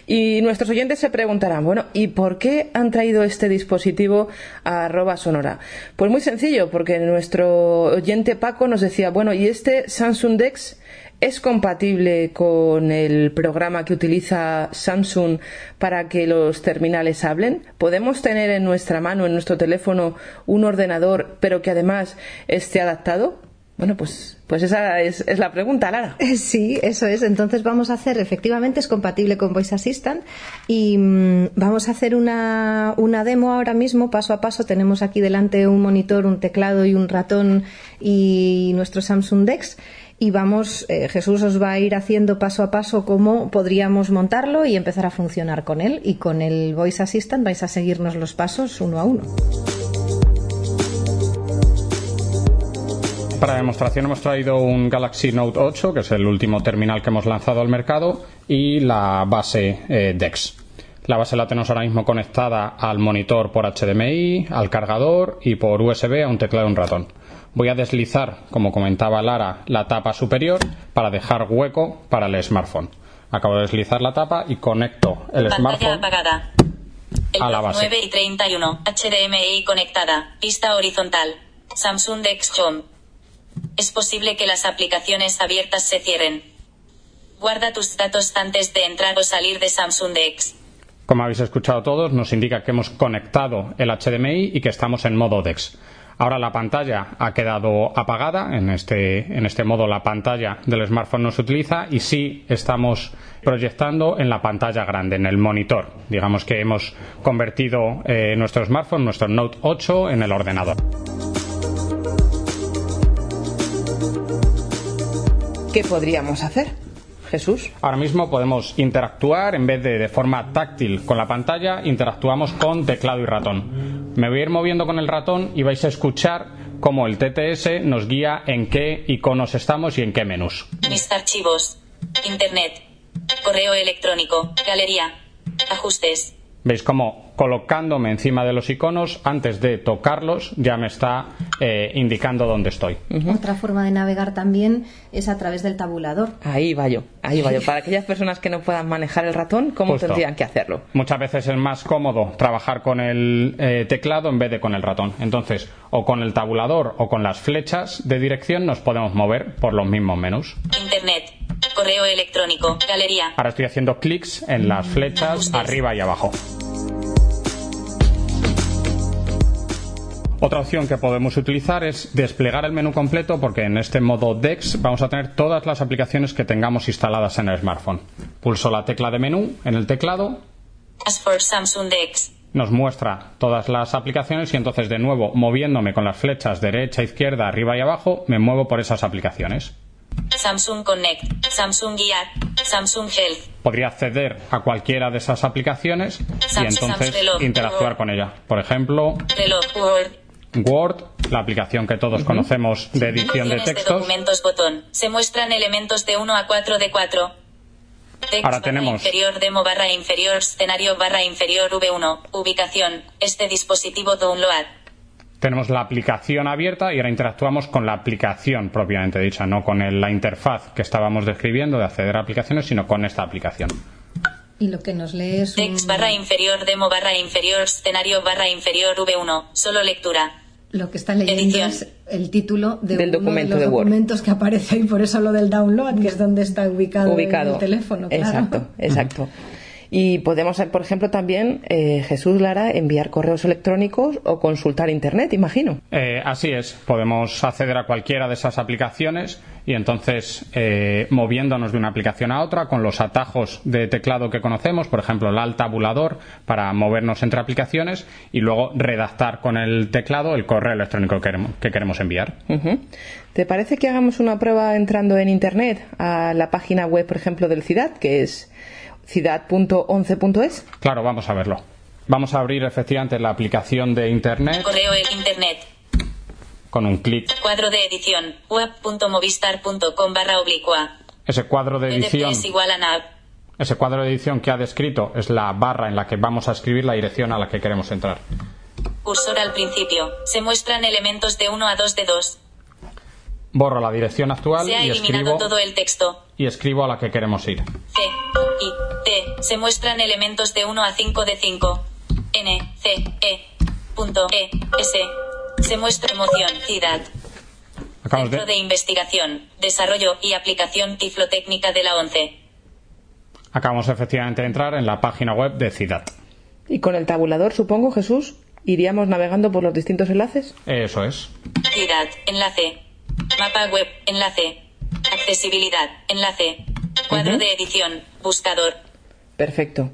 Y nuestros oyentes se preguntarán, bueno, ¿y por qué han traído este dispositivo a sonora? Pues muy sencillo, porque nuestro oyente Paco nos decía, bueno, ¿y este Samsung Dex ¿Es compatible con el programa que utiliza Samsung para que los terminales hablen? ¿Podemos tener en nuestra mano, en nuestro teléfono, un ordenador, pero que además esté adaptado? Bueno, pues, pues esa es, la pregunta, Lara. Sí, eso es. Entonces vamos a hacer, efectivamente, es compatible con Voice Assistant y mm, vamos a hacer una, una demo ahora mismo, paso a paso. Tenemos aquí delante un monitor, un teclado y un ratón y nuestro Samsung Dex y vamos, eh, Jesús os va a ir haciendo paso a paso cómo podríamos montarlo y empezar a funcionar con él. Y con el Voice Assistant vais a seguirnos los pasos uno a uno. Para demostración hemos traído un Galaxy Note 8, que es el último terminal que hemos lanzado al mercado, y la base eh, DeX. La base la tenemos ahora mismo conectada al monitor por HDMI, al cargador y por USB a un teclado y un ratón. Voy a deslizar, como comentaba Lara, la tapa superior para dejar hueco para el smartphone. Acabo de deslizar la tapa y conecto el smartphone apagada. a la base. 9 y 31, HDMI conectada, pista horizontal. Samsung Dex Home. Es posible que las aplicaciones abiertas se cierren. Guarda tus datos antes de entrar o salir de Samsung Dex. Como habéis escuchado todos, nos indica que hemos conectado el HDMI y que estamos en modo DeX. Ahora la pantalla ha quedado apagada, en este, en este modo la pantalla del smartphone no se utiliza y sí estamos proyectando en la pantalla grande, en el monitor. Digamos que hemos convertido eh, nuestro smartphone, nuestro Note 8, en el ordenador. ¿Qué podríamos hacer? Jesús. Ahora mismo podemos interactuar, en vez de de forma táctil con la pantalla, interactuamos con teclado y ratón. Me voy a ir moviendo con el ratón y vais a escuchar cómo el TTS nos guía en qué iconos estamos y en qué menús. Mis archivos. Internet. Correo electrónico. Galería. Ajustes. ¿Veis cómo colocándome encima de los iconos, antes de tocarlos, ya me está eh, indicando dónde estoy? Otra forma de navegar también es a través del tabulador. Ahí va yo, ahí va yo. Para aquellas personas que no puedan manejar el ratón, ¿cómo tendrían que hacerlo? Muchas veces es más cómodo trabajar con el eh, teclado en vez de con el ratón. Entonces, o con el tabulador o con las flechas de dirección nos podemos mover por los mismos menús. Internet. Correo electrónico. Galería. Ahora estoy haciendo clics en las flechas arriba y abajo. Otra opción que podemos utilizar es desplegar el menú completo porque en este modo DeX vamos a tener todas las aplicaciones que tengamos instaladas en el smartphone. Pulso la tecla de menú en el teclado. Samsung DeX. Nos muestra todas las aplicaciones y entonces de nuevo moviéndome con las flechas derecha, izquierda, arriba y abajo me muevo por esas aplicaciones. Samsung Connect, Samsung Guía, Samsung Health. Podría acceder a cualquiera de esas aplicaciones y entonces interactuar con ella. Por ejemplo, Word. La aplicación que todos conocemos de edición de textos. documentos botón. Se muestran elementos de 1 a 4 de 4. Ahora tenemos inferior demo barra inferior escenario barra inferior V1 ubicación este dispositivo download tenemos la aplicación abierta y ahora interactuamos con la aplicación propiamente dicha, no con la interfaz que estábamos describiendo de acceder a aplicaciones, sino con esta aplicación. Y lo que nos lee es Text barra inferior demo barra inferior escenario barra inferior V1, solo lectura. Lo que está leyendo es el título de del uno documento de los documentos que aparece ahí, por eso lo del download, que es donde está ubicado, el teléfono. Claro. Exacto, exacto. Y podemos, por ejemplo, también, eh, Jesús Lara, enviar correos electrónicos o consultar Internet, imagino. Eh, así es, podemos acceder a cualquiera de esas aplicaciones y entonces eh, moviéndonos de una aplicación a otra con los atajos de teclado que conocemos, por ejemplo, el alt tabulador para movernos entre aplicaciones y luego redactar con el teclado el correo electrónico que queremos, que queremos enviar. ¿Te parece que hagamos una prueba entrando en Internet a la página web, por ejemplo, del CIDAD, que es ciudad.11.es? Claro, vamos a verlo. Vamos a abrir efectivamente la aplicación de Internet Correo e Internet. con un clic. Cuadro de edición. web.movistar.com barra oblicua. Ese cuadro de edición, es igual a nav. ese cuadro de edición que ha descrito es la barra en la que vamos a escribir la dirección a la que queremos entrar. Cursor al principio. Se muestran elementos de 1 a 2 de 2. Borro la dirección actual Se ha y eliminado escribo, todo el texto. y escribo a la que queremos ir. C, Se muestran elementos de 1 a 5 de 5. N, C, E. Punto, E, S. Se muestra emoción, ciudad. Centro de, de Investigación, Desarrollo y Aplicación Tiflotécnica de la ONCE. acabamos efectivamente de entrar en la página web de CIDAT. Y con el tabulador, supongo, Jesús, iríamos navegando por los distintos enlaces. Eso es. Ciudad, enlace. Mapa web, enlace. Accesibilidad, enlace. Cuadro de edición, buscador. Perfecto.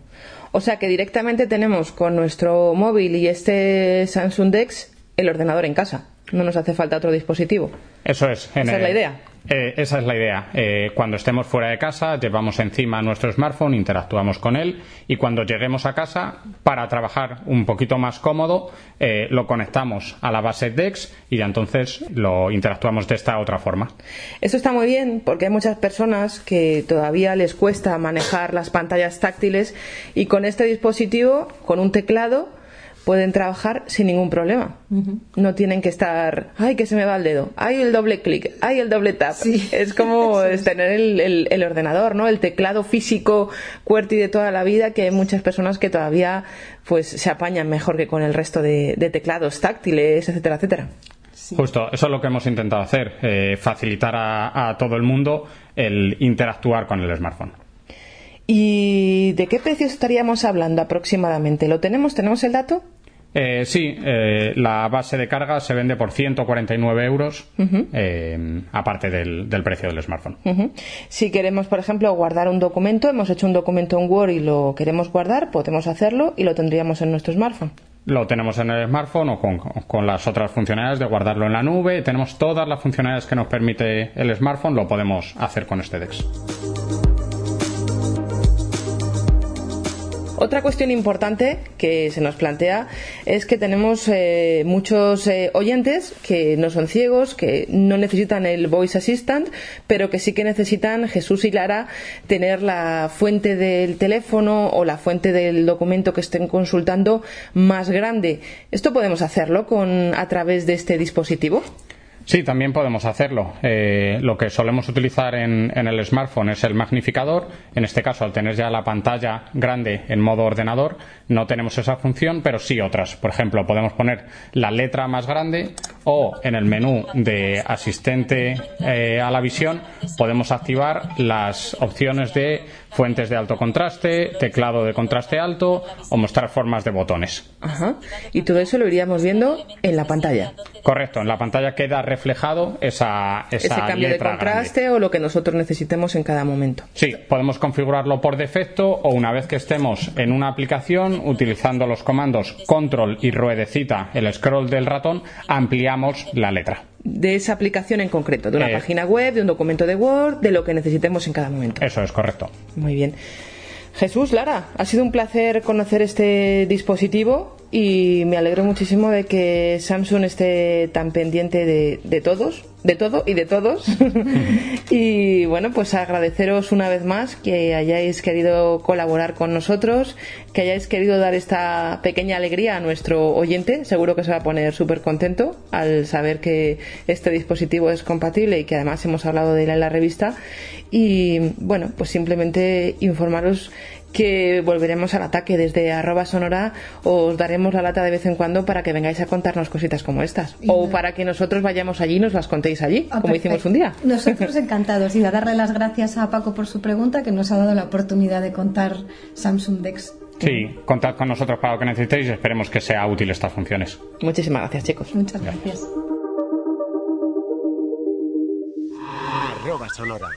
O sea que directamente tenemos con nuestro móvil y este Samsung Dex el ordenador en casa. No nos hace falta otro dispositivo. Eso es. en Esa es la idea. Eh, esa es la idea. Eh, cuando estemos fuera de casa, llevamos encima nuestro smartphone, interactuamos con él y cuando lleguemos a casa, para trabajar un poquito más cómodo, eh, lo conectamos a la base DEX y ya entonces lo interactuamos de esta otra forma. Esto está muy bien porque hay muchas personas que todavía les cuesta manejar las pantallas táctiles y con este dispositivo, con un teclado, pueden trabajar sin ningún problema. No tienen que estar, ay, que se me va el dedo, ay, el doble clic, ay, el doble tap. Es como es tener el, el- el ordenador, ¿no? El teclado físico QWERTY de toda la vida que hay muchas personas que todavía pues se apañan mejor que con el resto de, de teclados táctiles, etcétera, etcétera. Justo, eso es lo que hemos intentado hacer, eh, facilitar a, a todo el mundo el interactuar con el smartphone. ¿Y de qué precios estaríamos hablando aproximadamente? ¿Lo tenemos? ¿Tenemos el dato? Eh, sí, eh, la base de carga se vende por 149 euros, Ujú. eh, aparte del, del precio del smartphone. Si queremos, por ejemplo, guardar un documento, hemos hecho un documento en Word y lo queremos guardar, podemos hacerlo y lo tendríamos en nuestro smartphone. Lo tenemos en el smartphone o con, con las otras funcionalidades de guardarlo en la nube. Tenemos todas las funcionalidades que nos permite el smartphone, lo podemos hacer con este DEX. Otra cuestión importante que se nos plantea es que tenemos eh, muchos eh, oyentes que no son ciegos, que no necesitan el Voice Assistant, pero que sí que necesitan, Jesús y Lara, tener la fuente del teléfono o la fuente del documento que estén consultando más grande. ¿Esto podemos hacerlo con, a través de este dispositivo? Sí, también podemos hacerlo. Eh, lo que solemos utilizar en, el smartphone es el magnificador. En este caso, al tener ya la pantalla grande en modo ordenador, no tenemos esa función, pero sí otras. Por ejemplo, podemos poner la letra más grande o en el menú de asistente eh, a la visión podemos activar las opciones de fuentes de alto contraste, teclado de contraste alto o mostrar formas de botones. Ajá. Y todo eso lo iríamos viendo en la pantalla. Correcto, en la pantalla queda reflejado esa, esa Ese cambio de letra grande. contraste o lo que nosotros necesitemos en cada momento. Sí, podemos configurarlo por defecto o una vez que estemos en una aplicación utilizando los comandos control y ruedecita, el scroll del ratón, ampliamos la letra. De esa aplicación en concreto, de una Eh. página web, de un documento de Word, de lo que necesitemos en cada momento. Eso es correcto. Muy bien. Jesús, Lara, ha sido un placer conocer este dispositivo y me alegro muchísimo de que Samsung esté tan pendiente de, de todos, de todo y de todos. y bueno, pues agradeceros una vez más que hayáis querido colaborar con nosotros, que hayáis querido dar esta pequeña alegría a nuestro oyente. Seguro que se va a poner súper contento al saber que este dispositivo es compatible y que además hemos hablado de él en la revista. Y bueno, pues simplemente informaros que volveremos al ataque. Desde arroba sonora os daremos la lata de vez en cuando para que vengáis a contarnos cositas como estas. O para que nosotros vayamos allí y nos las contéis allí Ah, como hicimos un día. Nosotros encantados. Y a darle las gracias a Paco por su pregunta que nos ha dado la oportunidad de contar Samsung Dex. Sí, contad con nosotros para lo que necesitéis. Y esperemos que sea útil estas funciones. muchísimas gracias chicos. Muchas gracias. Arroba sonora.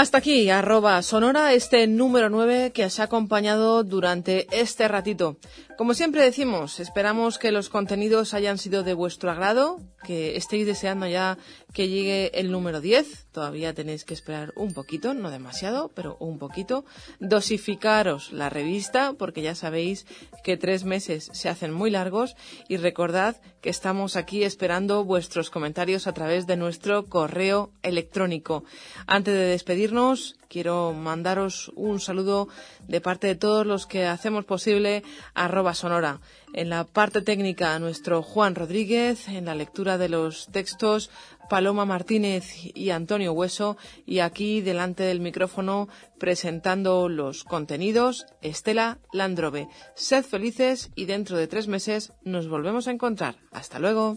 Hasta aquí, arroba sonora, este número 9 que os ha acompañado durante este ratito. Como siempre decimos, esperamos que los contenidos hayan sido de vuestro agrado, que estéis deseando ya que llegue el número 10. Todavía tenéis que esperar un poquito, no demasiado, pero un poquito. Dosificaros la revista, porque ya sabéis que tres meses se hacen muy largos. Y recordad que estamos aquí esperando vuestros comentarios a través de nuestro correo electrónico. Antes de despedirnos, quiero mandaros un saludo de parte de todos los que hacemos posible arroba sonora. En la parte técnica, nuestro Juan Rodríguez, en la lectura de los textos, Paloma Martínez y Antonio Hueso, y aquí delante del micrófono presentando los contenidos, Estela Landrove. Sed felices y dentro de tres meses nos volvemos a encontrar. Hasta luego.